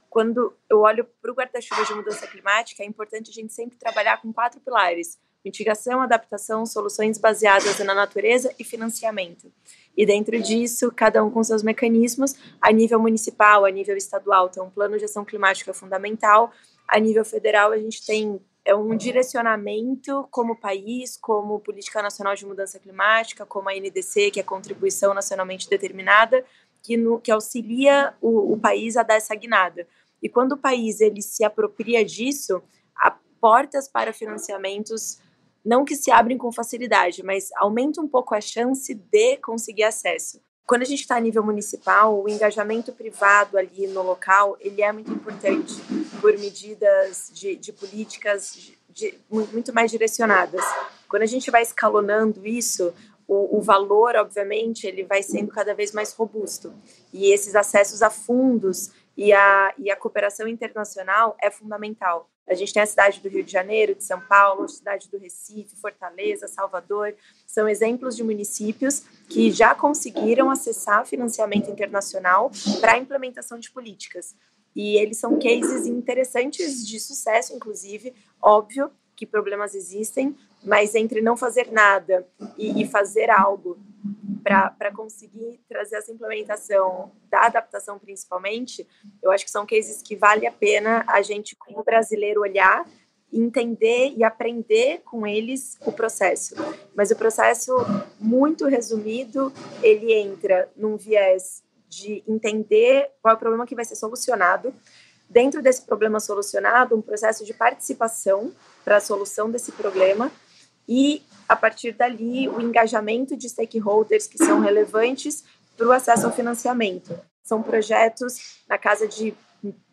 Quando eu olho para o guarda-chuva de mudança climática, é importante a gente sempre trabalhar com quatro pilares: mitigação, adaptação, soluções baseadas na natureza e financiamento. E dentro disso, cada um com seus mecanismos, a nível municipal, a nível estadual, então, um plano de ação climática é fundamental. A nível federal, a gente tem é um direcionamento como país, como Política Nacional de Mudança Climática, como a NDC, que é contribuição nacionalmente determinada, que, no, que auxilia o, o país a dar essa guinada. E quando o país ele se apropria disso, há portas para financiamentos não que se abrem com facilidade, mas aumenta um pouco a chance de conseguir acesso quando a gente está a nível municipal, o engajamento privado ali no local, ele é muito importante por medidas de, de políticas de, de, muito mais direcionadas. Quando a gente vai escalonando isso, o, o, valor, obviamente, ele vai sendo cada vez mais robusto. E esses acessos a fundos e a, e a cooperação internacional é fundamental. A gente tem a cidade do Rio de Janeiro, de São Paulo, a cidade do Recife, Fortaleza, Salvador. São exemplos de municípios que já conseguiram acessar financiamento internacional para a implementação de políticas. E eles são cases interessantes de sucesso, inclusive. Óbvio que problemas existem, mas entre não fazer nada e, e fazer algo para conseguir trazer essa implementação da adaptação, principalmente, eu acho que são cases que vale a pena a gente, como brasileiro, olhar, entender e aprender com eles o processo. Mas o processo, muito resumido, ele entra num viés de entender qual é o problema que vai ser solucionado. Dentro desse problema solucionado, um processo de participação para a solução desse problema e, a partir dali, o engajamento de stakeholders que são relevantes para o acesso ao financiamento. São projetos na casa de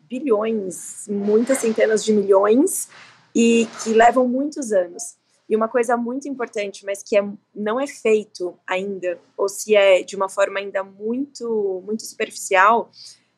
bilhões, muitas centenas de milhões, e que levam muitos anos. E uma coisa muito importante, mas que é, não é feito ainda, ou se é de uma forma ainda muito, muito superficial,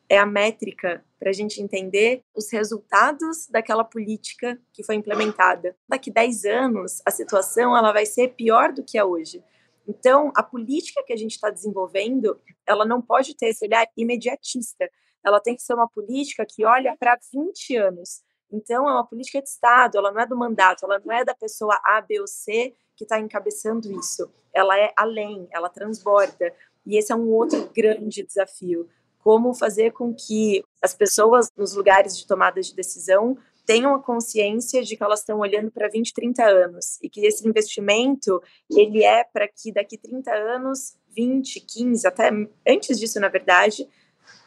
é a métrica para a gente entender os resultados daquela política que foi implementada. Daqui 10 anos, a situação ela vai ser pior do que é hoje. Então, a política que a gente está desenvolvendo, ela não pode ter esse olhar imediatista. Ela tem que ser uma política que olha para 20 anos. Então, é uma política de Estado, ela não é do mandato, ela não é da pessoa A, B ou C que está encabeçando isso. Ela é além, ela transborda. E esse é um outro grande desafio como fazer com que as pessoas nos lugares de tomada de decisão tenham a consciência de que elas estão olhando para 20, 30 anos e que esse investimento ele é para que daqui 30 anos, 20, 15, até antes disso, na verdade,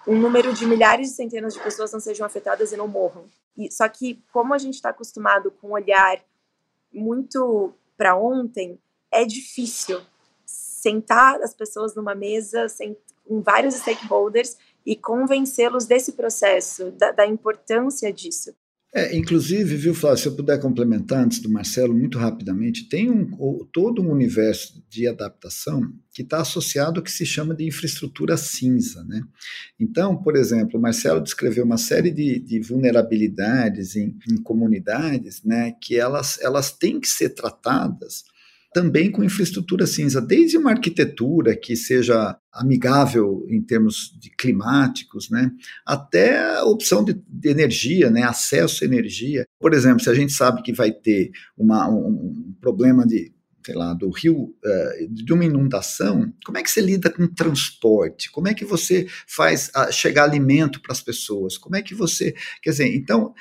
um número de milhares e centenas de pessoas não sejam afetadas e não morram. E, só que como a gente está acostumado com olhar muito para ontem, é difícil sentar as pessoas numa mesa, com vários stakeholders e convencê-los desse processo, da, da importância disso. É, inclusive, viu, Flávio, se eu puder complementar antes do Marcelo, muito rapidamente, tem um, todo um universo de adaptação que está associado ao que se chama de infraestrutura cinza. Né? Então, por exemplo, o Marcelo descreveu uma série de, de vulnerabilidades em, em, comunidades né, que elas, elas têm que ser tratadas também com infraestrutura cinza, desde uma arquitetura que seja amigável em termos de climáticos, né, até a opção de, de, energia, né, acesso à energia. Por exemplo, se a gente sabe que vai ter uma, um, problema de sei lá, do rio, uh, de uma inundação, como é que você lida com transporte? Como é que você faz chegar alimento para as pessoas? Como é que você, quer dizer, então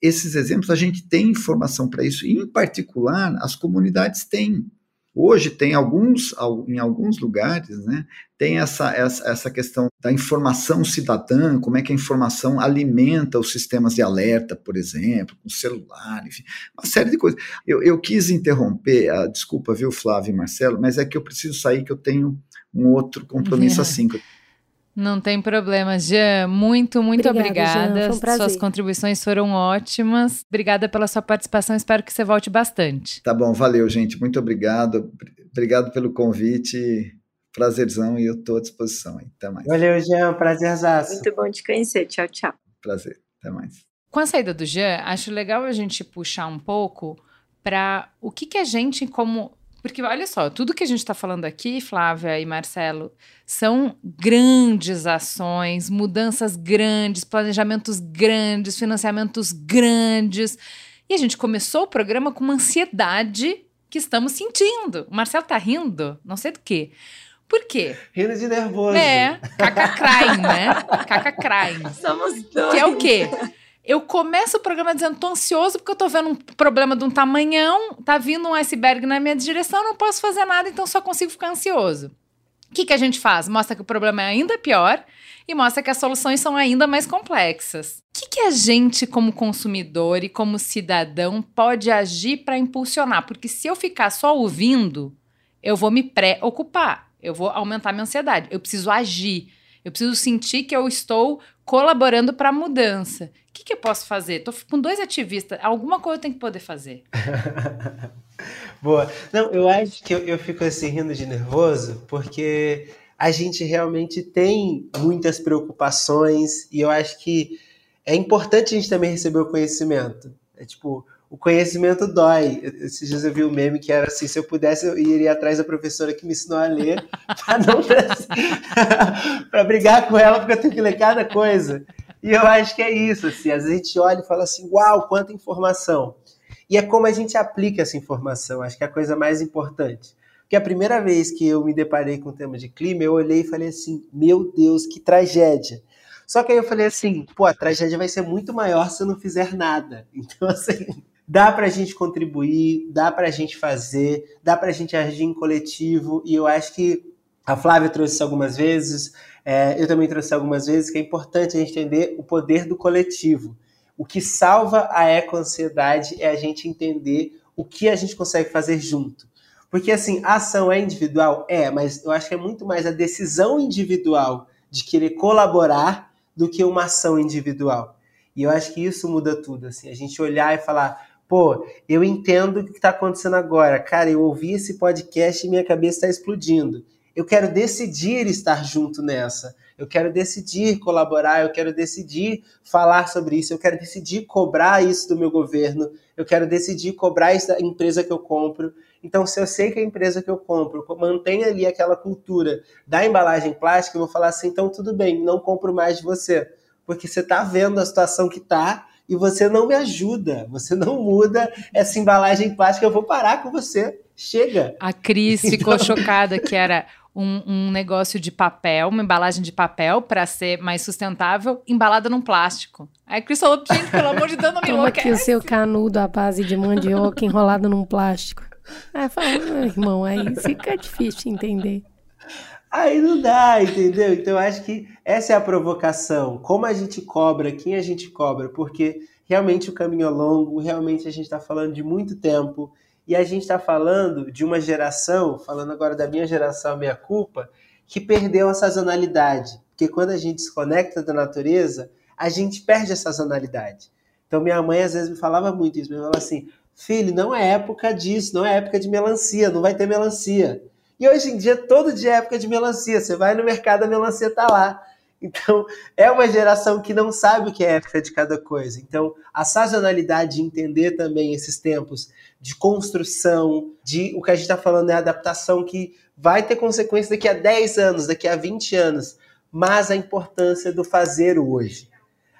esses exemplos a gente tem informação para isso, e em particular as comunidades têm. Hoje tem alguns, em alguns lugares, né, tem essa, essa, essa questão da informação cidadã, como é que a informação alimenta os sistemas de alerta, por exemplo, com celular, enfim, uma série de coisas. Eu, eu quis interromper, uh, desculpa, viu, Flávio e Marcelo, mas é que eu preciso sair, que eu tenho um outro compromisso é. assim. Não tem problema, Jean. Muito, muito obrigada. obrigada. Um Suas contribuições foram ótimas. Obrigada pela sua participação. Espero que você volte bastante. Tá bom, valeu, gente. Muito obrigado. Obrigado pelo convite. Prazerzão e eu estou à disposição. Até mais. Valeu, Jean. Prazerzaço. Muito bom te conhecer. Tchau, tchau. Prazer. Até mais. Com a saída do Jean, acho legal a gente puxar um pouco para o que, que a gente, como porque olha só, tudo que a gente está falando aqui, Flávia e Marcelo, são grandes ações, mudanças grandes, planejamentos grandes, financiamentos grandes. E a gente começou o programa com uma ansiedade que estamos sentindo. O Marcelo tá rindo, não sei do quê. Por quê? Rindo de nervoso. É, caca crying, né? Caca crying. Somos dois. Que é o quê? Eu começo o programa dizendo, tô ansioso porque eu tô vendo um problema de um tamanhão, tá vindo um iceberg na minha direção, não posso fazer nada, então só consigo ficar ansioso. O que, que a gente faz? Mostra que o problema é ainda pior e mostra que as soluções são ainda mais complexas. O que, que a gente, como consumidor e como cidadão, pode agir para impulsionar? Porque se eu ficar só ouvindo, eu vou me preocupar, eu vou aumentar minha ansiedade, eu preciso agir. Eu preciso sentir que eu estou colaborando para a mudança. O que, que, eu posso fazer? Estou com dois ativistas. Alguma coisa eu tenho que poder fazer. Boa. Não, eu acho que eu, eu fico assim rindo de nervoso porque a gente realmente tem muitas preocupações e eu acho que é importante a gente também receber o conhecimento. É tipo, o conhecimento dói. Esses dias eu vi um meme que era assim: se eu pudesse, eu iria atrás da professora que me ensinou a ler, para não para brigar com ela, porque eu tenho que ler cada coisa. E eu acho que é isso, assim, às vezes a gente olha e fala assim, uau, quanta informação. E é como a gente aplica essa informação, acho que é a coisa mais importante. Porque a primeira vez que eu me deparei com o tema de clima, eu olhei e falei assim, meu Deus, que tragédia. Só que aí eu falei assim, pô, a tragédia vai ser muito maior se eu não fizer nada. Então, assim, dá para a gente contribuir, dá para a gente fazer, dá para a gente agir em coletivo, e eu acho que a Flávia trouxe isso algumas vezes, é, eu também trouxe algumas vezes, que é importante a gente entender o poder do coletivo. O que salva a eco-ansiedade é a gente entender o que a gente consegue fazer junto. Porque, assim, a ação é individual? É, mas eu acho que é muito mais a decisão individual de querer colaborar do que uma ação individual. E eu acho que isso muda tudo, assim, a gente olhar e falar, pô, eu entendo o que está acontecendo agora. Cara, eu ouvi esse podcast e minha cabeça está explodindo. Eu quero decidir estar junto nessa. Eu quero decidir colaborar, eu quero decidir falar sobre isso, eu quero decidir cobrar isso do meu governo, eu quero decidir cobrar isso da empresa que eu compro. Então, se eu sei que a empresa que eu compro mantém ali aquela cultura da embalagem plástica, eu vou falar assim: então tudo bem, não compro mais de você. Porque você está vendo a situação que está e você não me ajuda, você não muda essa embalagem plástica, eu vou parar com você. Chega. A Cris então... ficou chocada que era um, um, negócio de papel, uma embalagem de papel para ser mais sustentável, embalada num plástico. Aí a Cris falou, gente, pelo amor de Deus, não me Toma aqui o seu canudo à base de mandioca enrolado num plástico. Aí fala, irmão, aí fica difícil entender. Aí não dá, entendeu? Então acho que essa é a provocação. Como a gente cobra, quem a gente cobra, porque realmente o caminho é longo, realmente a gente está falando de muito tempo, e a gente está falando de uma geração, falando agora da minha geração, minha culpa, que perdeu a sazonalidade. Porque quando a gente desconecta da natureza, a gente perde a sazonalidade. Então minha mãe às vezes me falava muito isso, me falava assim, filho, não é época disso, não é época de melancia, não vai ter melancia. E hoje em dia, todo dia é época de melancia. Você vai no mercado, a melancia tá lá. Então, é uma geração que não sabe o que é época de cada coisa. Então, a sazonalidade de entender também esses tempos de construção, de o que a gente está falando é adaptação que vai ter consequência daqui a 10 anos, daqui a 20 anos, mas a importância do fazer hoje.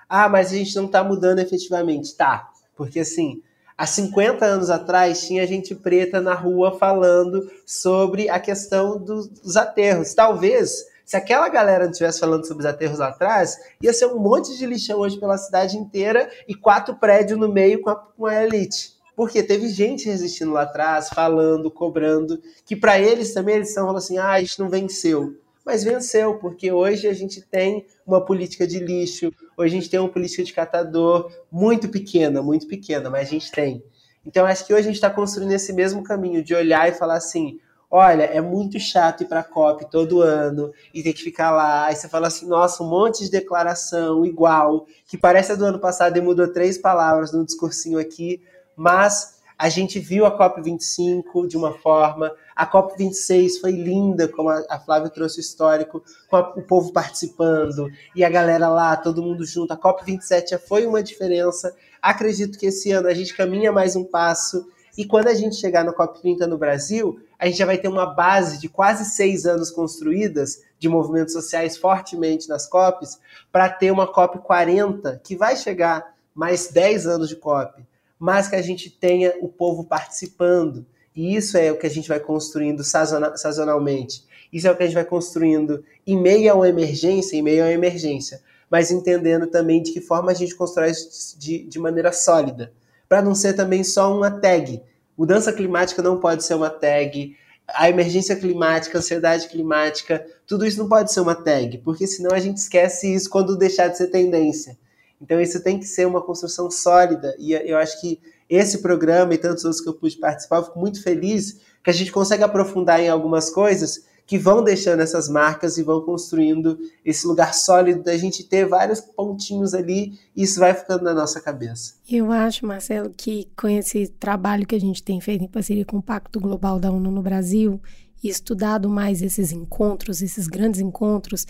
Ah, mas a gente não está mudando efetivamente. Tá, porque assim, Há 50 anos atrás, tinha gente preta na rua falando sobre a questão dos aterros. Talvez, se aquela galera não estivesse falando sobre os aterros lá atrás, ia ser um monte de lixão hoje pela cidade inteira e quatro prédios no meio com a, com a elite. Porque teve gente resistindo lá atrás, falando, cobrando, que para eles também eles estão falando assim: ah, a gente não venceu mas venceu, porque hoje a gente tem uma política de lixo, hoje a gente tem uma política de catador muito pequena, muito pequena, mas a gente tem. Então acho que hoje a gente está construindo esse mesmo caminho de olhar e falar assim: olha, é muito chato ir para a COP todo ano e ter que ficar lá. Aí você fala assim: nossa, um monte de declaração igual, que parece a do ano passado e mudou três palavras no discursinho aqui, mas a gente viu a COP25 de uma forma, a COP26 foi linda, como a, Flávia trouxe o histórico, com a, o povo participando e a galera lá, todo mundo junto. A COP27 já foi uma diferença. Acredito que esse ano a gente caminha mais um passo. E quando a gente chegar no COP30 no Brasil, a gente já vai ter uma base de quase seis anos construídas de movimentos sociais fortemente nas COPs, para ter uma COP40 que vai chegar mais 10 anos de COP, mas que a gente tenha o povo participando. E isso é o que a gente vai construindo sazonalmente. Isso é o que a gente vai construindo em meio a uma emergência, em meio a uma emergência. Mas entendendo também de que forma a gente constrói isso de, de maneira sólida. Para não ser também só uma tag. Mudança climática não pode ser uma tag. A emergência climática, a ansiedade climática, tudo isso não pode ser uma tag, porque senão a gente esquece isso quando deixar de ser tendência. Então isso tem que ser uma construção sólida. E eu acho que esse programa e tantos outros que eu pude participar, eu fico muito feliz que a gente consegue aprofundar em algumas coisas que vão deixando essas marcas e vão construindo esse lugar sólido da gente ter vários pontinhos ali e isso vai ficando na nossa cabeça. Eu acho, Marcelo, que com esse trabalho que a gente tem feito em parceria com o Pacto Global da ONU no Brasil e estudado mais esses encontros, esses grandes encontros,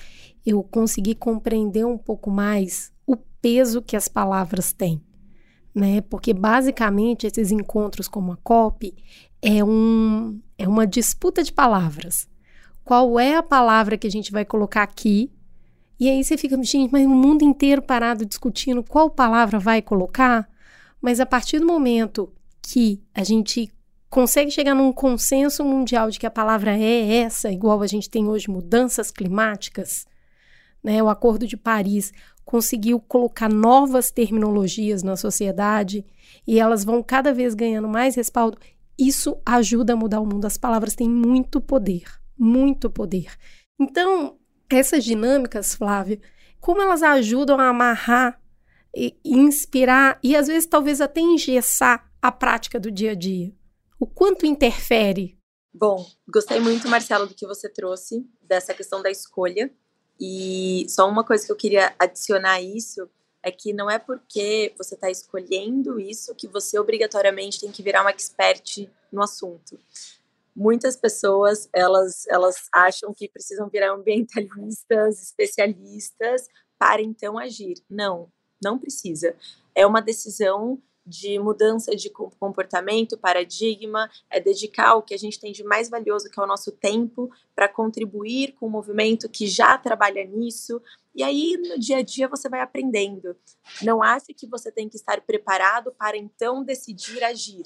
eu consegui compreender um pouco mais peso que as palavras têm né? Porque basicamente esses encontros como a COP é, um, é uma disputa de palavras. Qual é a palavra que a gente vai colocar aqui? E aí você fica, gente, mas o mundo inteiro parado discutindo qual palavra vai colocar? Mas a partir do momento que a gente consegue chegar num consenso mundial de que a palavra é essa, igual a gente tem hoje mudanças climáticas, né? O Acordo de Paris conseguiu colocar novas terminologias na sociedade e elas vão cada vez ganhando mais respaldo. Isso ajuda a mudar o mundo. As palavras têm muito poder, muito poder. Então, essas dinâmicas, Flávia, como elas ajudam a amarrar e inspirar e às vezes talvez até engessar a prática do dia a dia? O quanto interfere? Bom, gostei muito, Marcelo, do que você trouxe, dessa questão da escolha. E só uma coisa que eu queria adicionar a isso é que não é porque você está escolhendo isso que você obrigatoriamente tem que virar uma expert no assunto. Muitas pessoas elas elas acham que precisam virar ambientalistas, especialistas para então agir. Não, não precisa. É uma decisão de mudança de comportamento, paradigma, é dedicar o que a gente tem de mais valioso, que é o nosso tempo, para contribuir com o movimento que já trabalha nisso. E aí, no dia a dia, você vai aprendendo. Não ache que você tem que estar preparado para então decidir agir.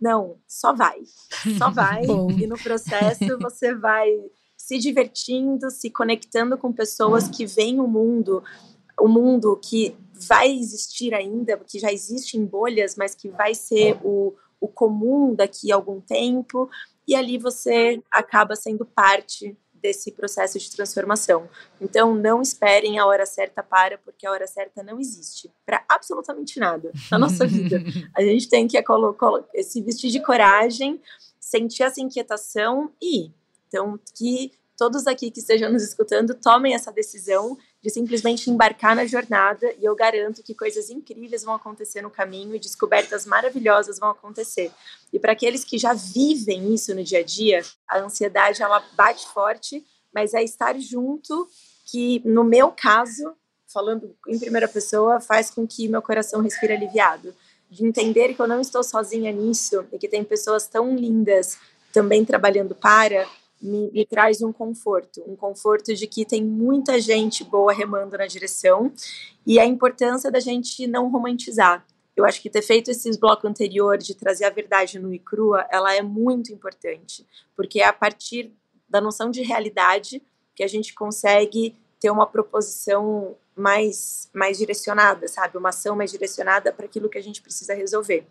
Não, só vai. Só vai. e no processo você vai se divertindo, se conectando com pessoas que veem o mundo, o mundo que vai existir ainda, que já existe em bolhas, mas que vai ser o, o comum daqui a algum tempo, e ali você acaba sendo parte desse processo de transformação. Então, não esperem a hora certa para, porque a hora certa não existe para absolutamente nada na nossa vida. A gente tem que se vestir de coragem, sentir essa inquietação e ir. Então, que todos aqui que estejam nos escutando tomem essa decisão de simplesmente embarcar na jornada e eu garanto que coisas incríveis vão acontecer no caminho e descobertas maravilhosas vão acontecer. E para aqueles que já vivem isso no dia a dia, a ansiedade ela bate forte, mas é estar junto que no meu caso, falando em primeira pessoa, faz com que meu coração respire aliviado. De entender que eu não estou sozinha nisso e que tem pessoas tão lindas também trabalhando para me, me, traz um conforto, um conforto de que tem muita gente boa remando na direção e a importância da gente não romantizar. Eu acho que ter feito esses blocos anterior de trazer a verdade no e crua, ela é muito importante, porque é a partir da noção de realidade que a gente consegue ter uma proposição mais mais direcionada, sabe, uma ação mais direcionada para aquilo que a gente precisa resolver.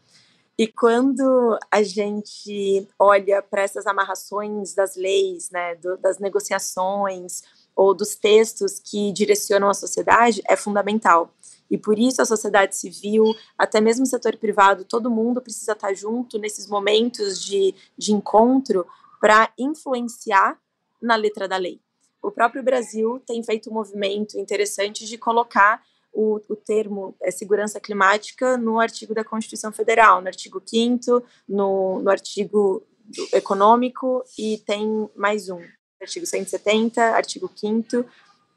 E quando a gente olha para essas amarrações das leis, né, do, das negociações ou dos textos que direcionam a sociedade, é fundamental. E por isso a sociedade civil, até mesmo o setor privado, todo mundo precisa estar junto nesses momentos de, de encontro para influenciar na letra da lei. O próprio Brasil tem feito um movimento interessante de colocar o, o termo é, segurança climática no artigo da Constituição Federal, no artigo 5 no, no artigo econômico e tem mais um, artigo 170, artigo 5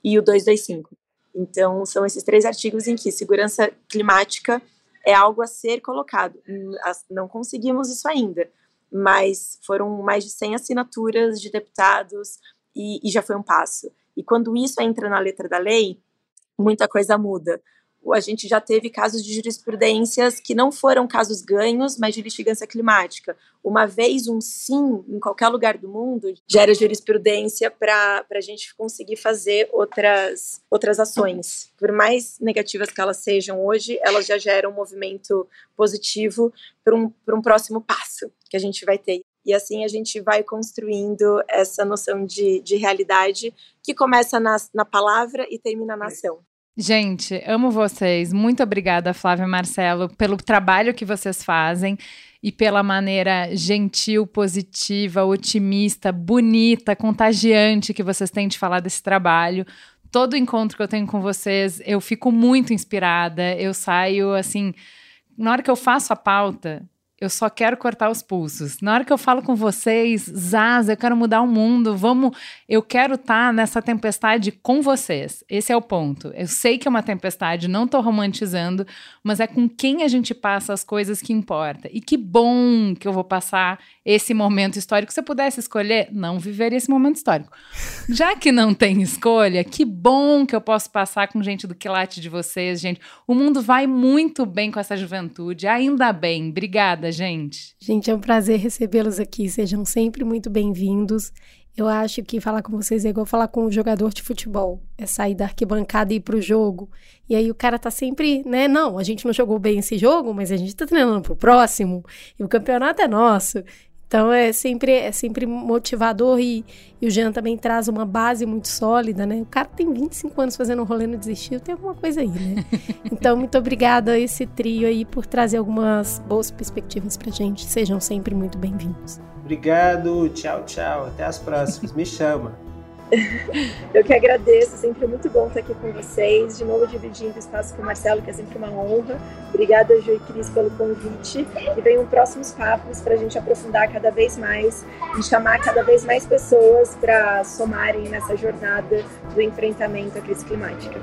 e o 225. Então, são esses três artigos em que segurança climática é algo a ser colocado. Não conseguimos isso ainda, mas foram mais de 100 assinaturas de deputados e, e já foi um passo. E quando isso entra na letra da lei, muita coisa muda. A gente já teve casos de jurisprudências que não foram casos ganhos, mas de litigância climática. Uma vez um sim em qualquer lugar do mundo gera jurisprudência para a gente conseguir fazer outras, outras ações. Por mais negativas que elas sejam hoje, elas já geram um movimento positivo para um, um próximo passo que a gente vai ter. E assim a gente vai construindo essa noção de, de realidade que começa na, na palavra e termina na ação. Gente, amo vocês. Muito obrigada, Flávia e Marcelo, pelo trabalho que vocês fazem e pela maneira gentil, positiva, otimista, bonita, contagiante que vocês têm de falar desse trabalho. Todo encontro que eu tenho com vocês, eu fico muito inspirada. Eu saio assim, na hora que eu faço a pauta, eu só quero cortar os pulsos. Na hora que eu falo com vocês, Zaz, eu quero mudar o mundo, vamos, eu quero estar tá nessa tempestade com vocês. Esse é o ponto. Eu sei que é uma tempestade, não estou romantizando, mas é com quem a gente passa as coisas que importa. E que bom que eu vou passar esse momento histórico. Se eu pudesse escolher, não viver esse momento histórico. Já que não tem escolha, que bom que eu posso passar com gente do quilate de vocês, gente. O mundo vai muito bem com essa juventude, ainda bem. Obrigada Obrigada, gente. Gente, é um prazer recebê-los aqui. Sejam sempre muito bem-vindos. Eu acho que falar com vocês é igual falar com um jogador de futebol. É sair da arquibancada e ir pro jogo. E aí o cara tá sempre, né? Não, a gente não jogou bem esse jogo, mas a gente tá treinando pro próximo. E o campeonato é nosso. Então é sempre, é sempre motivador e, e, o Jean também traz uma base muito sólida, né? O cara tem 25 anos fazendo um rolê no desistiu, tem alguma coisa aí, né? Então, muito obrigada a esse trio aí por trazer algumas boas perspectivas pra gente. Sejam sempre muito bem-vindos. Obrigado, tchau, tchau. Até as próximas. Me chama. Eu que agradeço, sempre é muito bom estar aqui com vocês, de novo dividindo espaço com o Marcelo, que é sempre uma honra. Obrigada, Ju e Cris, pelo convite. E venham próximos papos para a gente aprofundar cada vez mais e chamar cada vez mais pessoas para somarem nessa jornada do enfrentamento à crise climática.